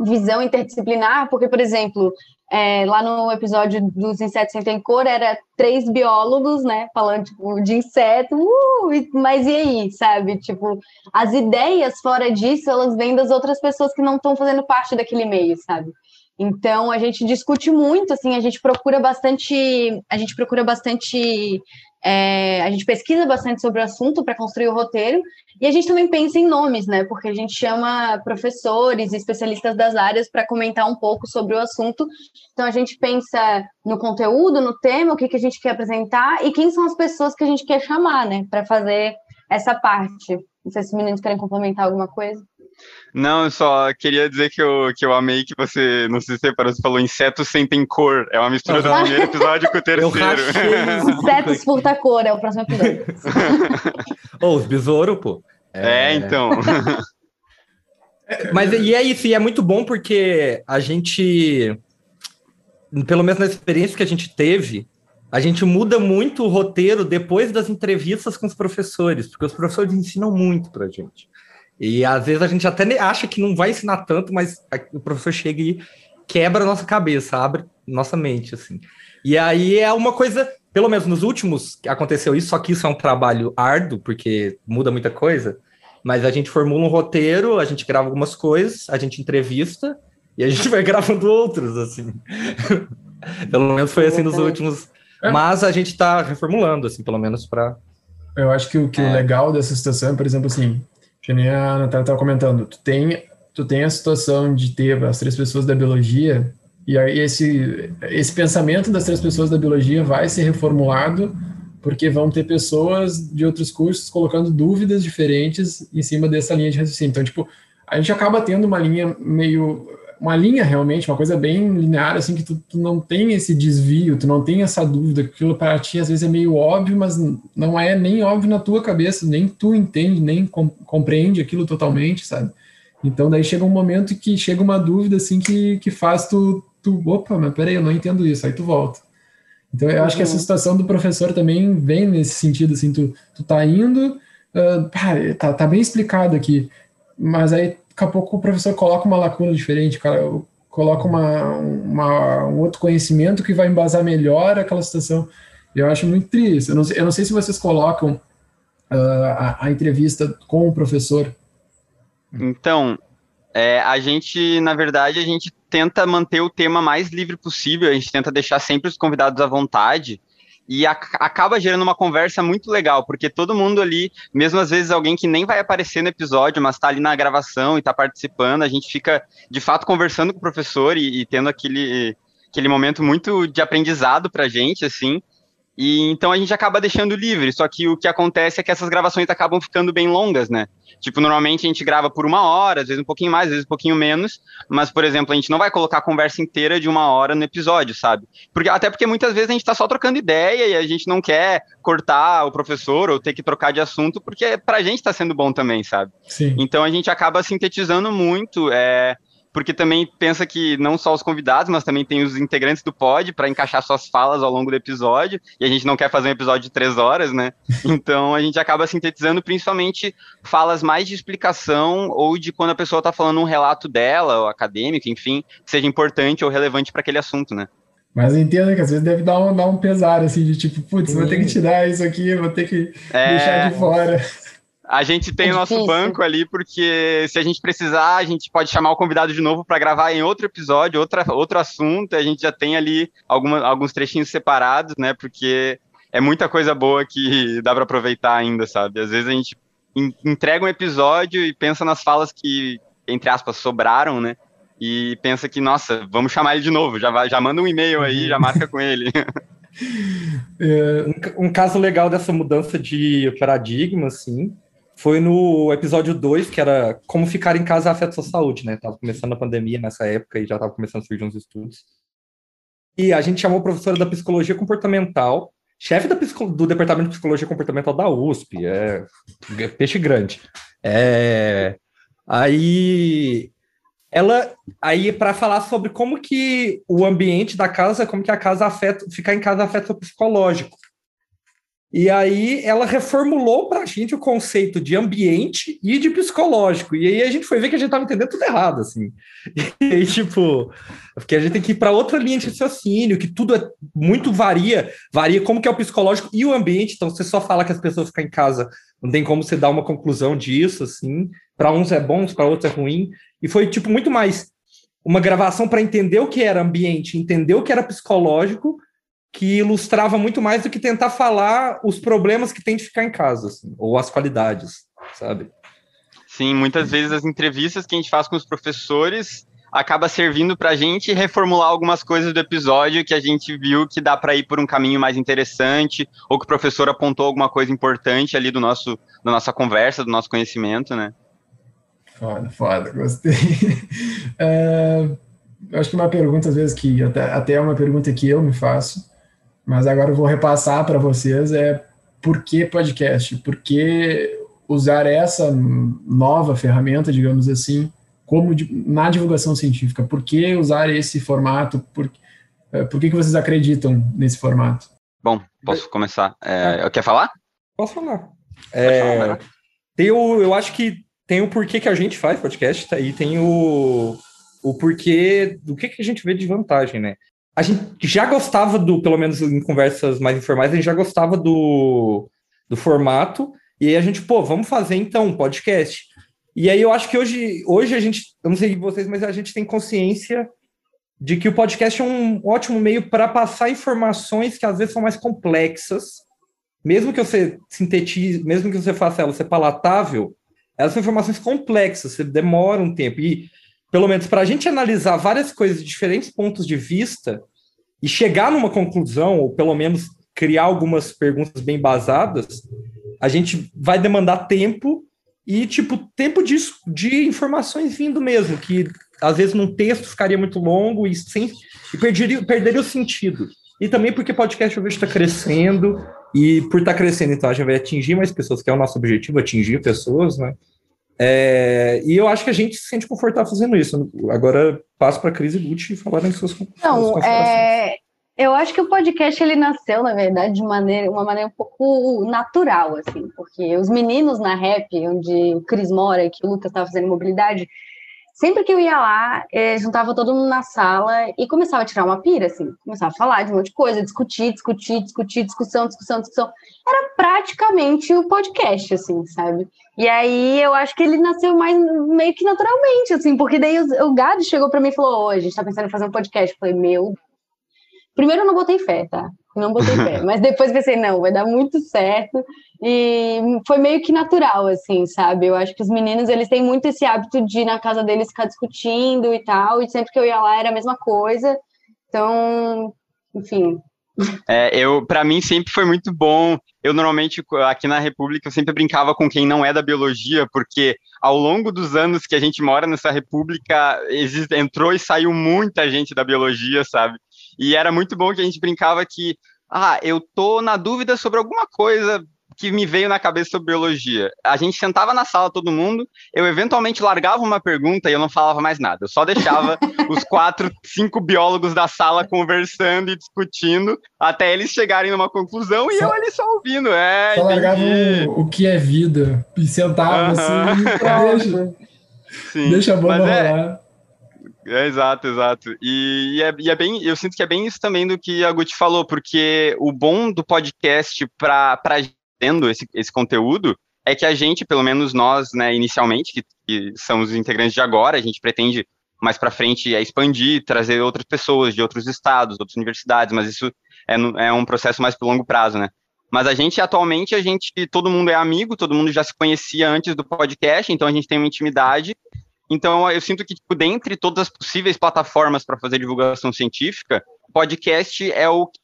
visão interdisciplinar, porque, por exemplo, é, lá no episódio dos insetos sem tem cor, era três biólogos, né, falando, tipo, de inseto, uh, mas e aí, sabe? Tipo, as ideias fora disso, elas vêm das outras pessoas que não estão fazendo parte daquele meio, sabe? Então, a gente discute muito, assim, a gente procura bastante, a gente procura bastante é, a gente pesquisa bastante sobre o assunto para construir o roteiro e a gente também pensa em nomes, né? Porque a gente chama professores especialistas das áreas para comentar um pouco sobre o assunto. Então a gente pensa no conteúdo, no tema, o que, que a gente quer apresentar e quem são as pessoas que a gente quer chamar, né? Para fazer essa parte. Não sei se os meninos querem complementar alguma coisa. Não, eu só queria dizer que eu, que eu amei que você, não sei se você parou, você falou insetos sentem cor. É uma mistura do primeiro episódio com o terceiro. insetos furta cor, é o próximo episódio. oh, os besouros, pô. É, é então. Mas e é isso, e é muito bom porque a gente, pelo menos na experiência que a gente teve, a gente muda muito o roteiro depois das entrevistas com os professores, porque os professores ensinam muito pra gente. E às vezes a gente até acha que não vai ensinar tanto, mas o professor chega e quebra a nossa cabeça, abre nossa mente, assim. E aí é uma coisa, pelo menos nos últimos aconteceu isso, só que isso é um trabalho árduo, porque muda muita coisa. Mas a gente formula um roteiro, a gente grava algumas coisas, a gente entrevista e a gente vai gravando outros, assim. pelo menos foi assim nos últimos. É. Mas a gente está reformulando, assim, pelo menos para. Eu acho que o, que é. legal dessa situação é, por exemplo, assim, Que nem a Natália estava comentando, tu tem, tu tem a situação de ter as três pessoas da biologia, e aí esse, esse pensamento das três pessoas da biologia vai ser reformulado porque vão ter pessoas de outros cursos colocando dúvidas diferentes em cima dessa linha de raciocínio. Então, tipo, a gente acaba tendo uma linha meio uma linha realmente, uma coisa bem linear, assim, que tu, tu, não tem esse desvio, tu não tem essa dúvida, que aquilo para ti às vezes é meio óbvio, mas não é nem óbvio na tua cabeça, nem tu entende, nem com, compreende aquilo totalmente, sabe? Então daí chega um momento que chega uma dúvida, assim, que, que faz tu, tu, opa, mas peraí, eu não entendo isso, aí tu volta. Então eu acho que essa uhum. situação do professor também vem nesse sentido, assim, tu, tu tá indo, uh, pá, tá, tá bem explicado aqui, mas aí daqui a pouco o professor coloca uma lacuna diferente, cara, coloca uma, uma, um outro conhecimento que vai embasar melhor aquela situação. Eu acho muito triste. Eu não, sei, eu não sei se vocês colocam uh, a, a, entrevista com o professor. Então, é, a gente, na verdade, a gente tenta manter o tema mais livre possível, a gente tenta deixar sempre os convidados à vontade e a, acaba gerando uma conversa muito legal, porque todo mundo ali, mesmo às vezes alguém que nem vai aparecer no episódio, mas está ali na gravação e está participando, a gente fica de fato conversando com o professor e, e tendo aquele, aquele momento muito de aprendizado para a gente, assim. E então a gente acaba deixando livre, só que o que acontece é que essas gravações acabam ficando bem longas, né? Tipo, normalmente a gente grava por uma hora, às vezes um pouquinho mais, às vezes um pouquinho menos, mas, por exemplo, a gente não vai colocar a conversa inteira de uma hora no episódio, sabe? Porque, até porque muitas vezes a gente tá só trocando ideia e a gente não quer cortar o professor ou ter que trocar de assunto, porque pra gente tá sendo bom também, sabe? Sim. Então a gente acaba sintetizando muito, é, porque também pensa que não só os convidados, mas também tem os integrantes do pod para encaixar suas falas ao longo do episódio, e a gente não quer fazer um episódio de três horas, né? Então a gente acaba sintetizando principalmente falas mais de explicação ou de quando a pessoa está falando um relato dela, ou acadêmico, enfim, que seja importante ou relevante para aquele assunto, né? Mas entenda que às vezes deve dar um, dar um pesar, assim, de tipo, putz, vou ter que tirar isso aqui, vou ter que é... deixar de fora. A gente tem é o nosso banco ali, porque se a gente precisar, a gente pode chamar o convidado de novo para gravar em outro episódio, outra, outro assunto. A gente já tem ali alguma, alguns trechinhos separados, né? Porque é muita coisa boa que dá para aproveitar ainda, sabe? Às vezes a gente entrega um episódio e pensa nas falas que, entre aspas, sobraram, né? E pensa que, nossa, vamos chamar ele de novo, já, já manda um e-mail aí, já marca com ele. É, um, um, caso legal dessa mudança de paradigma, assim, foi no episódio 2, que era como ficar em casa afeta sua saúde, né? Tava começando a pandemia nessa época e já tava começando a surgir uns estudos. E a gente chamou a professora da psicologia comportamental, chefe do departamento de psicologia comportamental da USP, é, peixe grande. É, aí ela aí para falar sobre como que o ambiente da casa, como que a casa afeta, ficar em casa afeta o psicológico. E aí ela reformulou para a gente o conceito de ambiente e de psicológico. E aí a gente foi ver que a gente estava entendendo tudo errado, assim. E aí, tipo, porque a gente tem que ir para outra linha de raciocínio, que tudo é muito varia, varia como que é o psicológico e o ambiente. Então, você só fala que as pessoas ficam em casa, não tem como você dar uma conclusão disso, assim. Para uns é bom, para outros é ruim. E foi, tipo, muito mais uma gravação para entender o que era ambiente, entender o que era psicológico que ilustrava muito mais do que tentar falar os problemas que tem de ficar em casa, assim, ou as qualidades, sabe? Sim, muitas vezes as entrevistas que a gente faz com os professores acaba servindo para a gente reformular algumas coisas do episódio que a gente viu que dá para ir por um caminho mais interessante, ou que o professor apontou alguma coisa importante ali do nosso, da nossa conversa, do nosso conhecimento, né? Foda, foda, gostei. É, acho que uma pergunta, às vezes, que até, até é uma pergunta que eu me faço, mas agora eu vou repassar para vocês é por que podcast? Por que usar essa nova ferramenta, digamos assim, como de, na divulgação científica? Por que usar esse formato? Por, é, por que, que vocês acreditam nesse formato? Bom, posso começar? É, é. Quer falar? Posso falar. É, falar tem o, eu acho que tem o porquê que a gente faz podcast tá? e tem o, o porquê do que, que a gente vê de vantagem, né? A gente já gostava do, pelo menos em conversas mais informais, a gente já gostava do, do formato, e aí a gente, pô, vamos fazer então um podcast. E aí eu acho que hoje, hoje a gente, eu não sei vocês, mas a gente tem consciência de que o podcast é um ótimo meio para passar informações que às vezes são mais complexas, mesmo que você sintetize, mesmo que você faça ela ser palatável, elas são informações complexas, você demora um tempo. E, pelo menos, para a gente analisar várias coisas de diferentes pontos de vista e chegar numa conclusão, ou pelo menos criar algumas perguntas bem basadas, a gente vai demandar tempo e, tipo, tempo de, de informações vindo mesmo, que às vezes num texto ficaria muito longo e, sem, e perderia, perderia o sentido. E também porque podcast eu vejo está crescendo, e por estar tá crescendo, então a gente vai atingir mais pessoas, que é o nosso objetivo, atingir pessoas, né? É, e eu acho que a gente se sente confortável fazendo isso. Agora passo para a Cris e Gucci falarem suas, Não, suas é, eu acho que o podcast ele nasceu, na verdade, de maneira, uma maneira um pouco natural, assim, porque os meninos na rap, onde o Cris mora e que o Lucas estava fazendo mobilidade, sempre que eu ia lá, é, juntava todo mundo na sala e começava a tirar uma pira, assim, começava a falar de um monte de coisa, discutir, discutir, discutir, discussão, discussão, discussão. Era praticamente o podcast, assim, sabe? E aí eu acho que ele nasceu mais meio que naturalmente, assim, porque daí o, o Gado chegou para mim e falou: oh, a gente tá pensando em fazer um podcast. Eu falei, meu Primeiro eu não botei fé, tá? Não botei fé. Mas depois pensei, não, vai dar muito certo. E foi meio que natural, assim, sabe? Eu acho que os meninos, eles têm muito esse hábito de ir na casa deles ficar discutindo e tal. E sempre que eu ia lá era a mesma coisa. Então, enfim, é, eu, para mim sempre foi muito bom. Eu normalmente aqui na República eu sempre brincava com quem não é da biologia, porque ao longo dos anos que a gente mora nessa República existe, entrou e saiu muita gente da biologia, sabe? E era muito bom que a gente brincava que, ah, eu tô na dúvida sobre alguma coisa que me veio na cabeça sobre biologia. A gente sentava na sala todo mundo, eu eventualmente largava uma pergunta e eu não falava mais nada. Eu só deixava os quatro, cinco biólogos da sala conversando e discutindo até eles chegarem numa conclusão e só, eu ali só ouvindo. É, só largava o, o, que é vida e sentava uh -huh. assim, deixa, Sim, deixa a bomba é, rolar. É, exato, exato. E, e, é, e, é, bem, eu sinto que é bem isso também do que a Guti falou, porque o bom do podcast para tendo esse, esse conteúdo é que a gente, pelo menos nós, né, inicialmente, que, que somos os integrantes de agora, a gente pretende mais para frente é expandir, trazer outras pessoas de outros estados, outras universidades, mas isso é, é um processo mais para longo prazo, né? Mas a gente, atualmente, a gente, todo mundo é amigo, todo mundo já se conhecia antes do podcast, então a gente tem uma intimidade, então, eu sinto que, tipo, dentre todas as possíveis plataformas para fazer divulgação científica, podcast é o que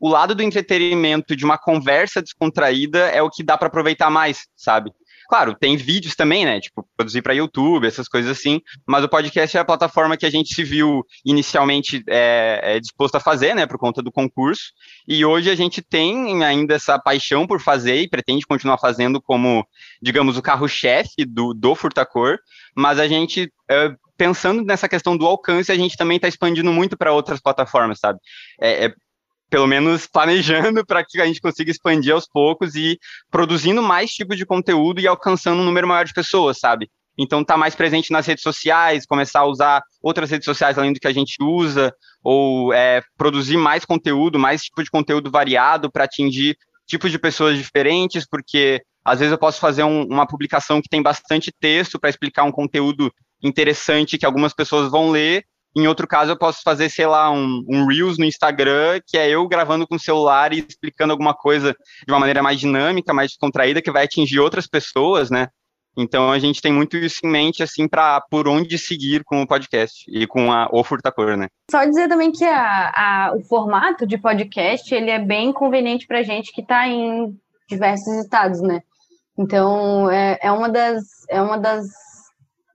o lado do entretenimento de uma conversa descontraída é o que dá para aproveitar mais, sabe? Claro, tem vídeos também, né? Tipo, produzir para YouTube, essas coisas assim. Mas o podcast é a plataforma que a gente se viu inicialmente é, é disposto a fazer, né? Por conta do concurso. E hoje a gente tem ainda essa paixão por fazer e pretende continuar fazendo como, digamos, o carro-chefe do, do Furtacor. Mas a gente. É, pensando nessa questão do alcance, a gente também está expandindo muito para outras plataformas, sabe? É, é, pelo menos planejando para que a gente consiga expandir aos poucos e produzindo mais tipo de conteúdo e alcançando um número maior de pessoas, sabe? Então, tá mais presente nas redes sociais, começar a usar outras redes sociais além do que a gente usa, ou é, produzir mais conteúdo, mais tipo de conteúdo variado para atingir tipos de pessoas diferentes, porque às vezes eu posso fazer um, uma publicação que tem bastante texto para explicar um conteúdo interessante que algumas pessoas vão ler, em outro caso, eu posso fazer, sei lá, um, um Reels no Instagram, que é eu gravando com o celular e explicando alguma coisa de uma maneira mais dinâmica, mais descontraída, que vai atingir outras pessoas, né? Então a gente tem muito isso em mente, assim, para por onde seguir com o podcast e com a O Furtacor, né? Só dizer também que a, a, o formato de podcast ele é bem conveniente para gente que está em diversos estados, né? Então é, é uma das é uma das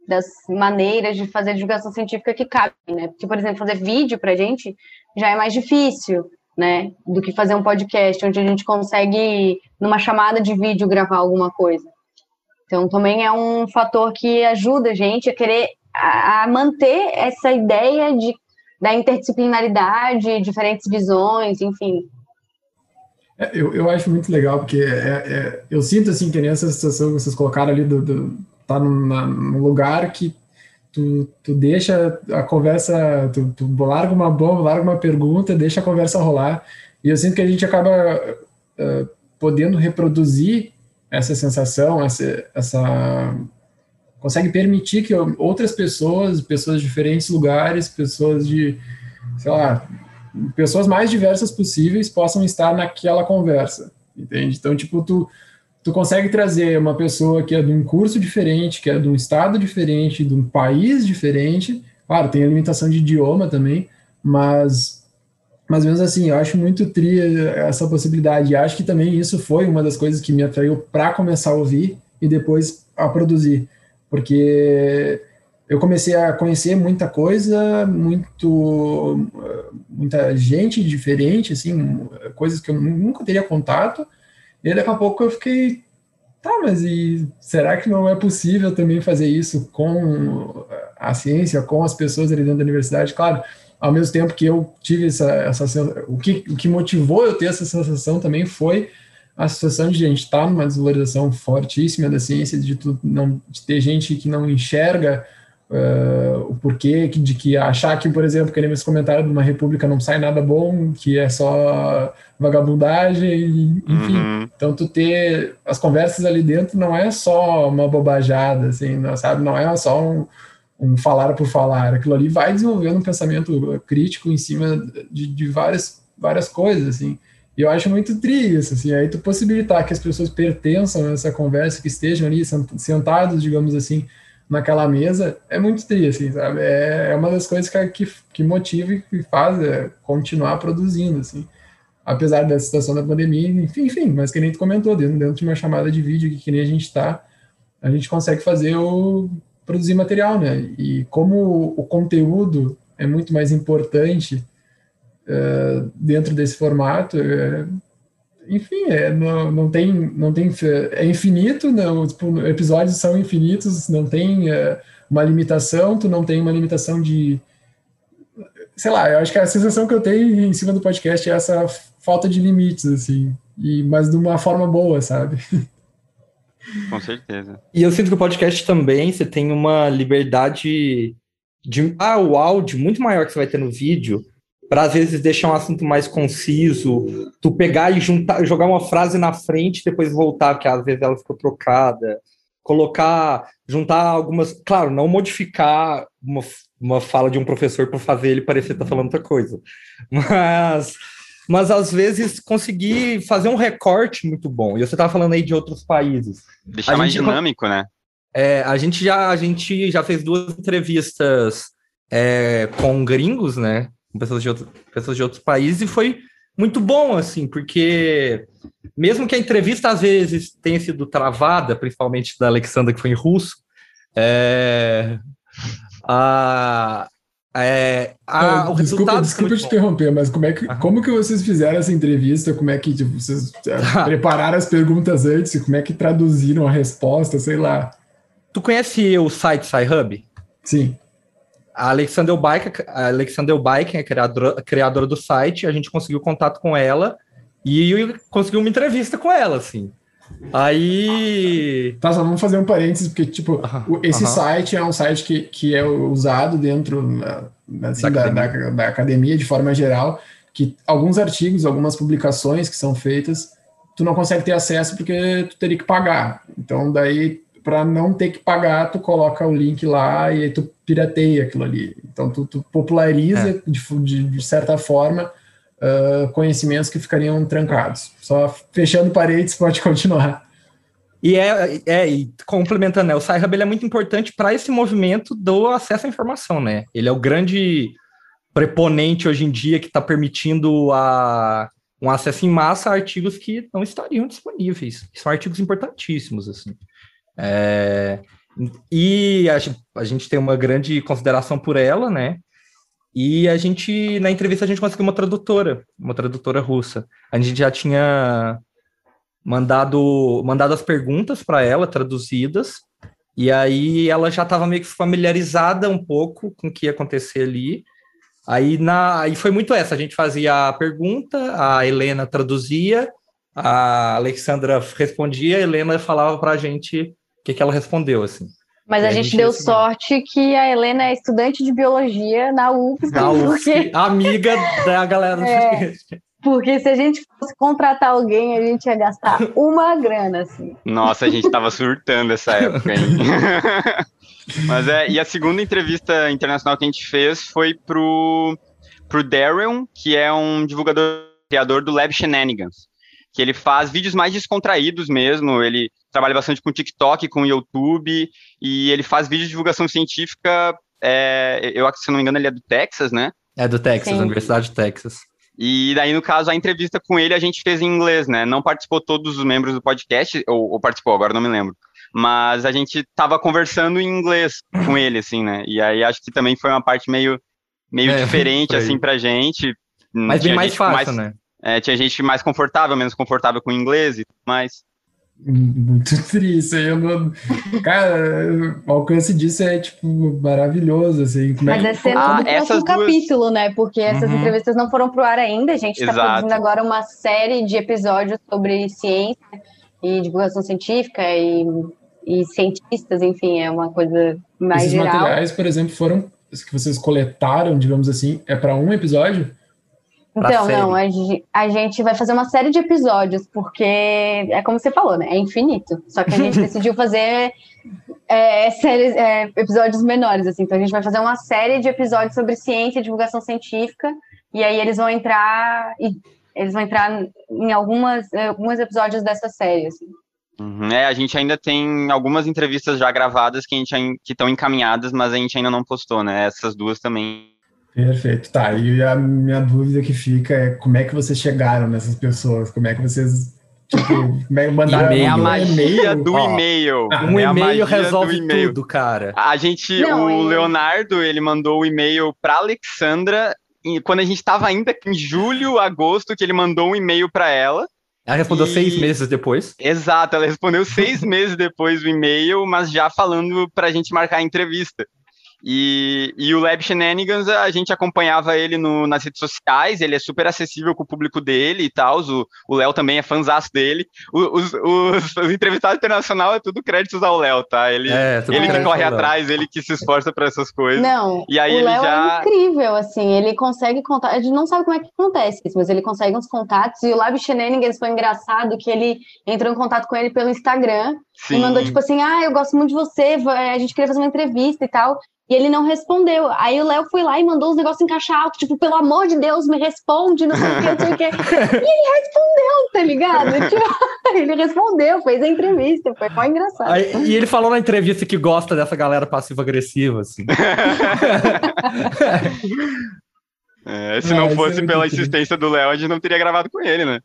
das maneiras de fazer divulgação científica que cabem, né? Porque, por exemplo, fazer vídeo para a gente já é mais difícil, né? Do que fazer um podcast, onde a gente consegue, numa chamada de vídeo, gravar alguma coisa. Então, também é um fator que ajuda a gente a querer a, manter essa ideia de, da interdisciplinaridade, diferentes visões, enfim. É, eu, eu acho muito legal, porque é, é, eu sinto, assim, que nessa situação que vocês colocaram ali do, do tá num lugar que tu, tu deixa a conversa, tu, tu larga uma bomba, larga uma pergunta, deixa a conversa rolar. E eu sinto que a gente acaba uh, podendo reproduzir essa sensação, essa, essa consegue permitir que outras pessoas, pessoas de diferentes lugares, pessoas de, sei lá, pessoas mais diversas possíveis possam estar naquela conversa, entende? Então, tipo, tu tu consegue trazer uma pessoa que é de um curso diferente, que é de um estado diferente, de um país diferente. Claro, tem a limitação de idioma também, mas, mas mesmo assim, eu acho muito tri essa possibilidade. E acho que também isso foi uma das coisas que me atraiu para começar a ouvir e depois a produzir. Porque eu comecei a conhecer muita coisa, muito, muita gente diferente, assim, coisas que eu nunca teria contato e daqui a pouco eu fiquei, tá, mas e será que não é possível também fazer isso com a ciência, com as pessoas ali dentro da universidade? Claro, ao mesmo tempo que eu tive essa, essa o que, o que motivou eu ter essa sensação também foi a situação de gente estar tá numa desvalorização fortíssima da ciência, de, tu não, de ter gente que não enxerga uh, o porquê de que achar que, por exemplo, que nesse comentário de uma república não sai nada bom, que é só vagabundagem, enfim. Uhum. Então, tu ter as conversas ali dentro não é só uma bobajada, assim, não, sabe? Não é só um, um falar por falar. Aquilo ali vai desenvolvendo um pensamento crítico em cima de, de várias, várias coisas, assim. E eu acho muito triste isso, assim, aí tu possibilitar que as pessoas pertençam a essa conversa, que estejam ali sentados, digamos assim, naquela mesa, é muito triste, assim, sabe? É, é uma das coisas que, que, que motiva e faz é, continuar produzindo, assim apesar da situação da pandemia, enfim, enfim, mas que nem tu comentou, dentro, dentro de uma chamada de vídeo que, que nem a gente está, a gente consegue fazer o produzir material, né? E como o conteúdo é muito mais importante uh, dentro desse formato, é, enfim, é, não, não tem, não tem, é infinito, não, tipo, episódios são infinitos, não tem uh, uma limitação, tu não tem uma limitação de sei lá, eu acho que a sensação que eu tenho em cima do podcast é essa falta de limites, assim, e, mas de uma forma boa, sabe? Com certeza. E eu sinto que o podcast também, você tem uma liberdade de ah, o áudio muito maior que você vai ter no vídeo, para às vezes deixar um assunto mais conciso, tu pegar e juntar, jogar uma frase na frente, depois voltar, porque às vezes ela ficou trocada, colocar, juntar algumas, claro, não modificar uma, uma fala de um professor para fazer ele parecer estar tá falando outra coisa, mas mas às vezes conseguir fazer um recorte muito bom. E você estava falando aí de outros países. Deixar mais dinâmico, né? É, a gente já a gente já fez duas entrevistas é, com gringos, né? Com pessoas de, outro, pessoas de outros países, e foi muito bom, assim, porque mesmo que a entrevista às vezes tenha sido travada, principalmente da Alexandra, que foi em russo, é, a, é, a, o desculpa, desculpa te interromper, mas como é que como que vocês fizeram essa entrevista? Como é que tipo, vocês é, prepararam as perguntas antes? Como é que traduziram a resposta? Sei lá. Tu conhece o site SciHub? Sim. A Alexandra Bike, a Alexandra Bike é criadora, criadora do site, a gente conseguiu contato com ela e conseguiu uma entrevista com ela, assim. Aí. Tá, só vamos fazer um parênteses, porque, tipo, esse site é um site que, que é usado dentro assim, da, da, academia. Da, da, academia de forma geral, que alguns artigos, algumas publicações que são feitas, tu não consegue ter acesso porque tu teria que pagar. Então, daí, para não ter que pagar, tu coloca o link lá e aí tu pirateia aquilo ali. Então, tu, tu populariza é. de, de, certa forma uh, conhecimentos que ficariam trancados. Só fechando paredes, pode continuar. E é, é e complementando, né, o Sci-Hub é muito importante para esse movimento do acesso à informação, né? Ele é o grande preponente hoje em dia que está permitindo a, um acesso em massa a artigos que não estariam disponíveis. São artigos importantíssimos, assim. É, e a, a, gente tem uma grande consideração por ela, né? E a gente, na entrevista, a gente conseguiu uma tradutora, uma tradutora russa. A gente já tinha mandado, mandado as perguntas para ela, traduzidas, e aí ela já estava meio que familiarizada um pouco com o que ia acontecer ali. Aí, na, aí foi muito essa, a gente fazia a pergunta, a Helena traduzia, a Alexandra respondia, a Helena falava para a gente que, que ela respondeu, assim. Mas a, a, gente, gente deu sorte que a Helena é estudante de biologia na UFSC. Na UFSC, porque... amiga da galera do é, Porque se a gente fosse contratar alguém, a gente ia gastar uma grana, assim. Nossa, a gente tava surtando essa época, hein? Mas é, e a segunda entrevista internacional que a gente fez foi pro, pro Darren, que é um divulgador, criador do Lab Shenanigans. que ele faz vídeos mais descontraídos mesmo, ele trabalha bastante com TikTok, com YouTube, e ele faz vídeos de divulgação científica, é, eu, se não me engano, ele é do Texas, né? É do Texas, Sim. Universidade de Texas. E daí, no caso, a entrevista com ele a gente fez em inglês, né? Não participou todos os membros do podcast, ou, ou participou, agora não me lembro. Mas a gente tava conversando em inglês com ele, assim, né? E aí acho que também foi uma parte meio, meio é, diferente, assim, pra gente. Mas bem mais fácil, mais, né? É, tinha gente mais confortável, menos confortável com o inglês e tudo mais. Muito triste. Eu não... Cara, o alcance disso é, tipo, maravilhoso, assim. Como Mas é, que... é ah, próximo duas... capítulo, né? Porque essas uhum. entrevistas não foram pro ar ainda. A gente está produzindo agora uma série de episódios sobre ciência e divulgação científica e, e cientistas, enfim, é uma coisa mais Esses geral. Esses materiais, por exemplo, foram que vocês coletaram, digamos assim, é para um episódio? Então, não, a, a, gente vai fazer uma série de episódios, porque é como você falou, né? É infinito. Só que a gente decidiu fazer é, séries, é, episódios menores, assim. Então a gente vai fazer uma série de episódios sobre ciência e divulgação científica, e aí eles vão entrar. E, eles vão entrar em algumas, alguns episódios dessa série, assim. Uhum, é, a gente ainda tem algumas entrevistas já gravadas que estão encaminhadas, mas a gente ainda não postou, né? Essas duas também Perfeito, tá. E a minha dúvida que fica é como é que vocês chegaram nessas pessoas? Como é que vocês Tipo, como é que mandaram é a magia do e-mail. Ah, um é e-mail resolve tudo, cara. A gente, Não, o é... Leonardo, ele mandou o e-mail para Alexandra quando a gente estava ainda em julho, agosto, que ele mandou um e-mail para ela. Ela respondeu e... seis meses depois. Exato, ela respondeu seis meses depois o e-mail, mas já falando para a gente marcar a entrevista. E, e o Lab Shenanigans, a gente acompanhava ele no, nas redes sociais, ele é super acessível com o público dele e tal. O Léo também é fãzaço dele. Os, os, os entrevistados internacionais é tudo créditos ao Léo, tá? Ele, é, ele que corre atrás, ele que se esforça para essas coisas. Não, e aí o Léo já... é incrível, assim, ele consegue contar. A gente não sabe como é que acontece isso, mas ele consegue uns contatos. E o Lab Shenanigans foi engraçado que ele entrou em contato com ele pelo Instagram. Sim. E mandou tipo assim: Ah, eu gosto muito de você, a gente queria fazer uma entrevista e tal. E ele não respondeu. Aí o Léo foi lá e mandou os negócios em caixa alta, tipo, pelo amor de Deus, me responde, não sei o que, não sei o que. E ele respondeu, tá ligado? Tipo, ele respondeu, fez a entrevista, foi mó engraçado. Aí, e ele falou na entrevista que gosta dessa galera passiva-agressiva, assim. é, se não, não fosse é pela insistência do Léo, a gente não teria gravado com ele, né?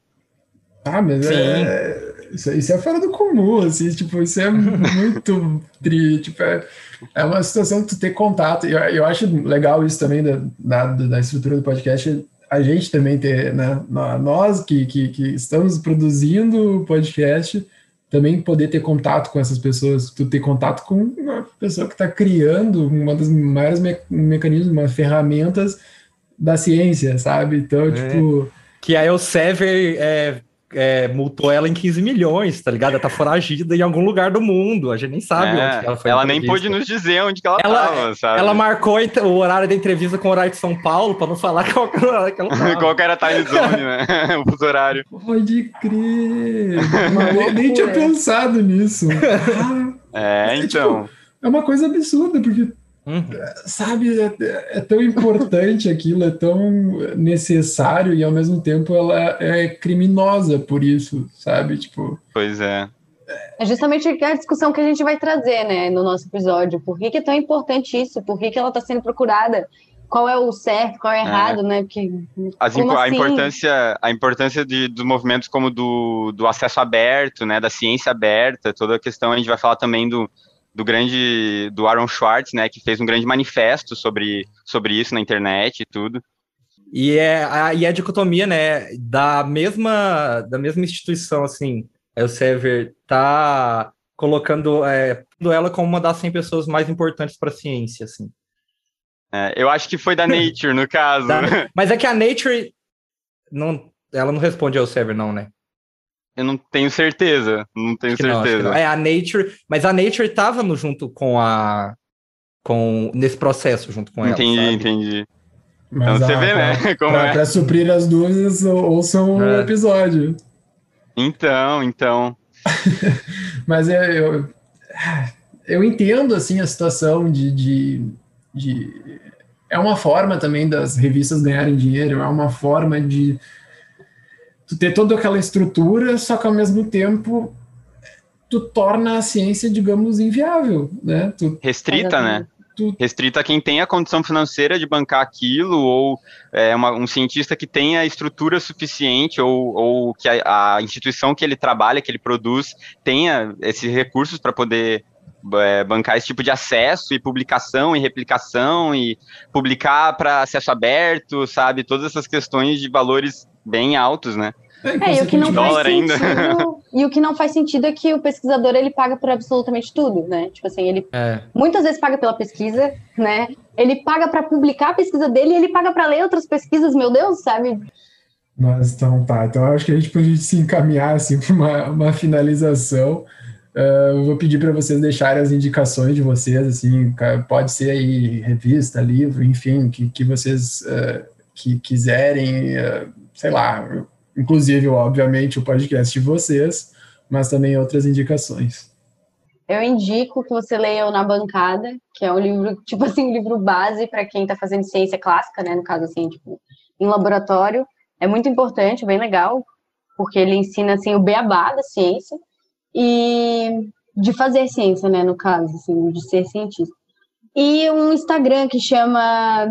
Ah, mas Sim. é. Isso, isso é fora do comum, assim, tipo, isso é muito tri, tipo, é, é uma situação que tu ter contato, eu, eu acho legal isso também da, da, da estrutura do podcast, a gente também ter, né, nós que, que, que estamos produzindo o podcast, também poder ter contato com essas pessoas, tu ter contato com uma pessoa que está criando uma das maiores me mecanismos, uma ferramentas da ciência, sabe? Então, é. tipo... Que a Elsevier é, é, multou ela em 15 milhões, tá ligado? Ela tá foragida em algum lugar do mundo. A gente nem sabe é, onde ela foi. Ela nem pôde nos dizer onde que ela, ela tava, sabe? Ela marcou o horário da entrevista com o horário de São Paulo pra não falar qual que era que ela tava. qual que era a time zone, né? o fuso horário. Pode crer. nem, nem tinha pensado nisso. É, então. É, tipo, é uma coisa absurda, porque Uhum. Sabe, é, é, tão importante aquilo, é tão necessário e ao mesmo tempo ela é criminosa por isso, sabe? Tipo. Pois é. É justamente a discussão que a gente vai trazer, né, no nosso episódio. Por que, que é tão importante isso? Por que, que ela está sendo procurada? Qual é o certo, qual é o errado, é. né? Porque, As, impo assim? a importância, a importância de, dos movimentos como do, do acesso aberto, né, da ciência aberta, toda a questão, a gente vai falar também do, do grande do Aaron Schwartz, né, que fez um grande manifesto sobre, sobre isso na internet e tudo. E é a, e a dicotomia, né, da mesma da mesma instituição, assim, o Sever tá colocando é, ela como uma das 100 pessoas mais importantes para a ciência, assim. É, eu acho que foi da Nature, no caso. Da, mas é que a Nature não, ela não responde ao Sever, não, né? Eu não tenho certeza. Não tenho certeza. Não, não. É a Nature, mas a Nature estava no, junto com a. Com, nesse processo junto com entendi, ela. Entendi, entendi. Então você vê, né? Como pra, é. pra suprir as dúvidas, ouçam o é. episódio. Então, então. mas é, eu, eu entendo assim a situação de, de, de. É uma forma também das revistas ganharem dinheiro, é uma forma de tu ter toda aquela estrutura, só que ao mesmo tempo tu torna a ciência, digamos, inviável, né? Tu, Restrita, né? Tu... Restrita a quem tem a condição financeira de bancar aquilo, ou é, uma, um cientista que tenha estrutura suficiente, ou, ou que a, a, instituição que ele trabalha, que ele produz, tenha esses recursos para poder é, bancar esse tipo de acesso e publicação e replicação e publicar para acesso aberto, sabe? Todas essas questões de valores bem altos, né? É, e o que não faz sentido, e o que não faz sentido é que o pesquisador ele paga por absolutamente tudo, né? Tipo assim, ele é. muitas vezes paga pela pesquisa, né? Ele paga para publicar a pesquisa dele e ele paga para ler outras pesquisas, meu Deus, sabe? Mas então tá, então acho que a gente pode se encaminhar assim para uma, uma finalização. Uh, vou pedir para vocês deixarem as indicações de vocês, assim, pode ser aí revista, livro, enfim, que, que vocês uh, que quiserem, uh, sei lá, inclusive, obviamente, o podcast de vocês, mas também outras indicações. Eu indico que você leia o Na Bancada, que é um livro, tipo assim, um livro base para quem está fazendo ciência clássica, né, no caso assim, tipo, em laboratório. É muito importante, bem legal, porque ele ensina assim o beabá da ciência e de fazer ciência, né, no caso, assim, de ser cientista. E um Instagram que chama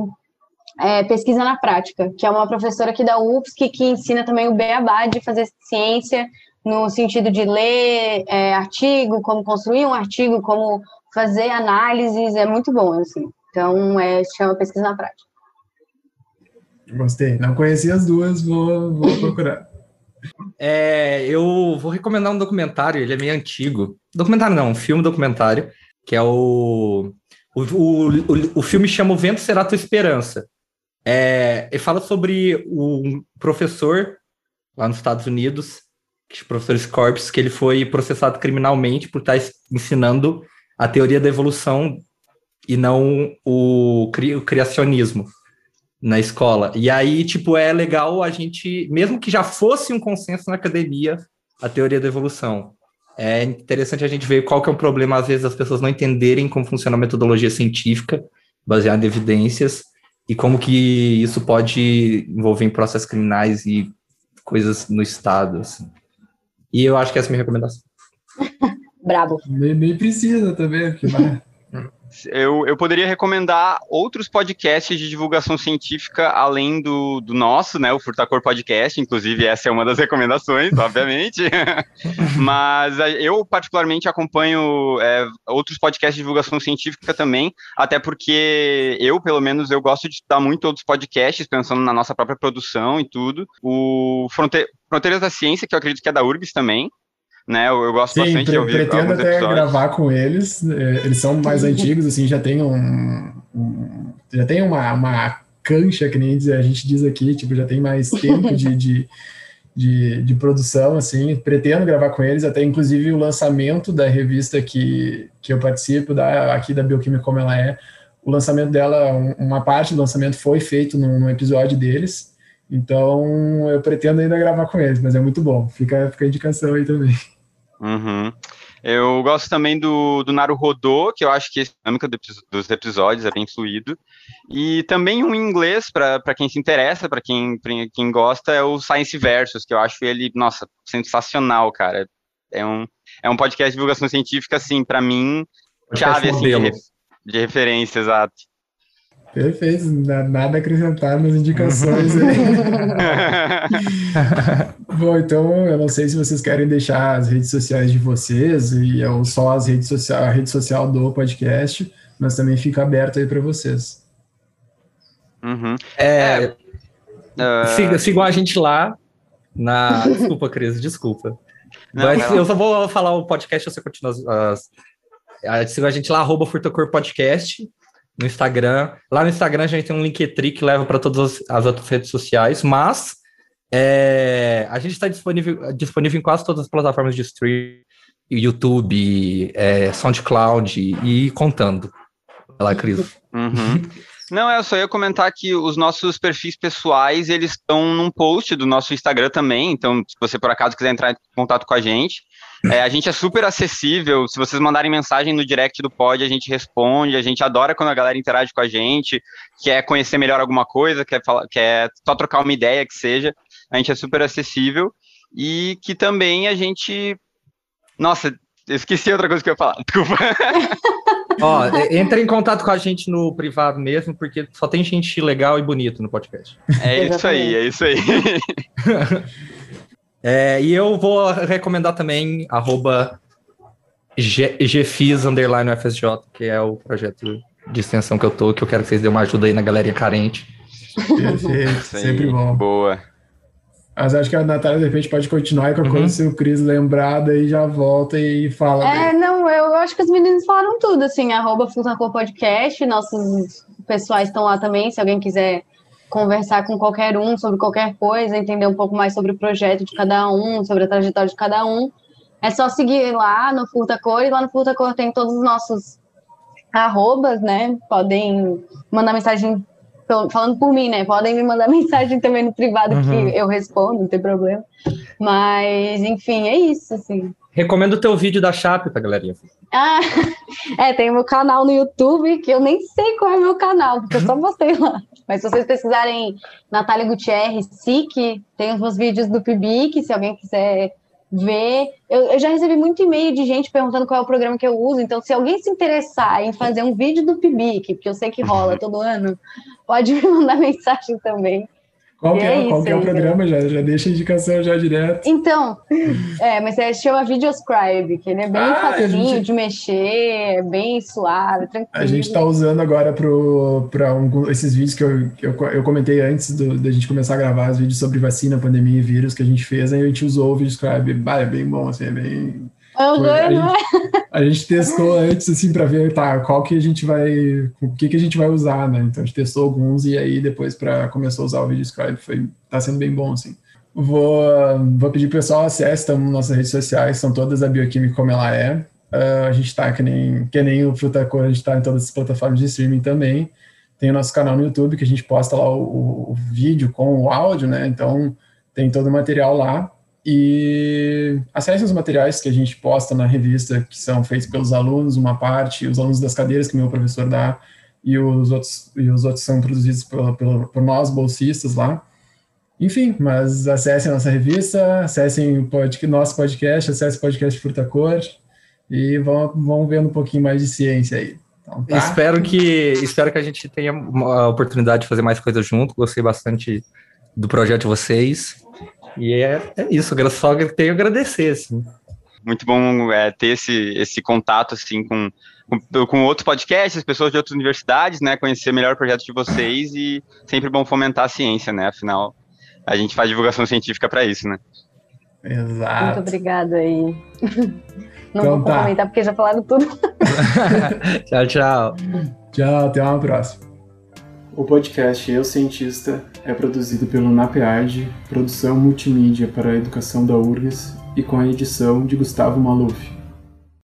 é, Pesquisa na Prática, que é uma professora aqui da UFSC que ensina também o beabá de fazer ciência no sentido de ler é, artigo, como construir um artigo, como fazer análises, é muito bom, assim. Então, é, chama Pesquisa na Prática. Gostei. Não conheci as duas, vou, vou procurar. É, eu vou recomendar um documentário, ele é meio antigo. Documentário não, um filme documentário, que é o. O, o, o, o filme chama O Vento Será Tua Esperança. É, ele fala sobre um professor lá nos Estados Unidos, o professor Scorpius, que ele foi processado criminalmente por estar ensinando a teoria da evolução e não o, cri, o criacionismo na escola. E aí, tipo, é legal a gente, mesmo que já fosse um consenso na academia, a teoria da evolução. É interessante a gente ver qual que é o problema, às vezes, as pessoas não entenderem como funciona a metodologia científica, baseada em evidências, e como que isso pode envolver em processos criminais e coisas no Estado. Assim. E eu acho que essa é a minha recomendação. Brabo. Nem, nem precisa também, porque vai eu, eu poderia recomendar outros podcasts de divulgação científica além do, do nosso, né, o Furtacor Podcast, inclusive essa é uma das recomendações, obviamente, mas eu particularmente acompanho é, outros podcasts de divulgação científica também, até porque eu, pelo menos, eu gosto de estudar muito outros podcasts, pensando na nossa própria produção e tudo, o Fronte Fronteiras da Ciência, que eu acredito que é da URGS também, né? Eu, eu gosto Sim, bastante de ouvir. Pretendo até episódios. gravar com eles. É, eles são mais antigos, assim, já tem um, um, já tem uma, uma cancha, que nem a gente diz aqui, tipo, já tem mais tempo de, de, de, de, produção, assim. Pretendo gravar com eles, até inclusive o lançamento da revista que, que eu participo, da, aqui da Bioquímica Como Ela É, o lançamento dela, uma parte do lançamento foi feito num, episódio deles. Então, eu pretendo ainda gravar com eles, mas é muito bom. Fica, fica a indicação aí também. Uhum. Eu gosto também do, do Naruhodô, que eu acho que a dinâmica dos episódios é bem fluido. E também um inglês, para quem se interessa, para quem, quem gosta, é o Science Versus, que eu acho ele, nossa, sensacional, cara. É um, é um podcast de divulgação científica, assim, para mim, chave assim, de, de referência, exato. Perfeito, nada a acrescentar nas indicações aí. Bom, então eu não sei se vocês querem deixar as redes sociais de vocês e ou só as redes sociais, a rede social do podcast, mas também fica aberto aí para vocês. Uhum. É, é, siga, sigam a gente lá na. Desculpa, Cris, desculpa. Não, mas não. eu só vou falar o podcast, você continua as. as... Siga a gente lá, arroba Furtacor Podcast no Instagram. Lá no Instagram a gente tem um Linktree que leva para todas as outras redes sociais, mas é, a gente está disponível, disponível em quase todas as plataformas de streaming, YouTube, é, SoundCloud e, contando. Vai lá, Cris. Uhum. Não, eu só ia comentar que os nossos perfis pessoais, eles estão num post do nosso Instagram também, então se você por acaso quiser entrar em contato com a gente, é, a gente é super acessível. Se vocês mandarem mensagem no direct do pod, a gente responde. A gente adora quando a galera interage com a gente, quer conhecer melhor alguma coisa, quer, falar, quer só trocar uma ideia que seja. a gente é super acessível e que também a gente. Nossa, esqueci outra coisa que eu ia falar, desculpa. Ó, entre em contato com a gente no privado mesmo, porque só tem gente legal e bonito no podcast. É isso aí, é isso aí. é, e eu vou recomendar também arroba GFIS underline UFSJ, que é o projeto de extensão que eu tô, que eu quero que vocês dêem uma ajuda aí na galerinha carente. Perfeito, sempre bom. Boa. Mas acho que a Natália, de repente, pode continuar e qualquer uhum. coisa, se o Cris lembrar, daí já volta e fala. É, dele. não, eu acho que os meninos falaram tudo, assim, arroba Podcast, nossos pessoais estão lá também, se alguém quiser conversar com qualquer um sobre qualquer coisa, entender um pouco mais sobre o projeto de cada um, sobre a trajetória de cada um, é só seguir lá no Furtacor, e lá no Furtacor tem todos os nossos arrobas, né? Podem mandar mensagem falando por mim, né? Podem me mandar mensagem também no privado uhum. que eu respondo, não tem problema. Mas, enfim, é isso, assim. Recomendo o teu vídeo da Chape pra galerinha. Ah, é, tem o meu canal no YouTube, que eu nem sei qual é o meu canal, porque eu só postei lá. Mas se vocês pesquisarem Natália Gutierrez, SIC, tem os meus vídeos do PIBIC, se alguém quiser ver. Eu, eu, já recebi muito e-mail de gente perguntando qual é o programa que eu uso. Então, se alguém se interessar em fazer um vídeo do PIBIC, porque eu sei que rola todo ano, pode me mandar mensagem também. Qual que é, é, qual que é o programa? Já, já deixa a indicação já direto. Então, é, mas é, chama Videoscribe, que ele é bem ah, facinho gente... de mexer, é bem suave, tranquilo. A gente está usando agora para um, esses vídeos que eu, eu, eu comentei antes da gente começar a gravar, os vídeos sobre vacina, pandemia e vírus que a gente fez, aí a gente usou o Videoscribe. Bah, é bem bom, assim, é bem Uhum, a, gente, a, gente, testou antes, assim, para ver, tá, qual que a gente vai, o que que a gente vai usar, né? Então a gente testou alguns e aí depois para começar a usar o vídeo scribe foi, tá sendo bem bom, assim. Vou, vou pedir pro pessoal acesse então, nossas redes sociais, são todas a Bioquímica como ela é. Uh, a gente tá que nem, que nem o Frutacor, a gente tá em todas as plataformas de streaming também. Tem o nosso canal no YouTube que a gente posta lá o, o vídeo com o áudio, né? Então tem todo o material lá. E acessem os materiais que a gente posta na revista, que são feitos pelos alunos, uma parte, os alunos das cadeiras que meu professor dá, e os outros, e os outros são produzidos por, por, por nós, bolsistas lá. Enfim, mas acessem a nossa revista, acessem o pod, nosso podcast, acessem o podcast Fruta Cor e vão, vão vendo um pouquinho mais de ciência aí. Então, tá? Espero que espero que a gente tenha a oportunidade de fazer mais coisas junto. Gostei bastante do projeto de vocês. E é, é isso, só tenho a agradecer, assim. Muito bom é, ter esse, esse contato, assim, com, com, com outros podcasts, pessoas de outras universidades, né, conhecer melhor o projeto de vocês e sempre bom fomentar a ciência, né, afinal, a gente faz divulgação científica para isso, né. Exato. Muito obrigada aí. Não então, vou tá. comentar porque já falaram tudo. tchau, tchau. Tchau, até uma próxima. O podcast Eu Cientista é produzido pelo NAPEARD, produção multimídia para a educação da URGS e com a edição de Gustavo Maluf.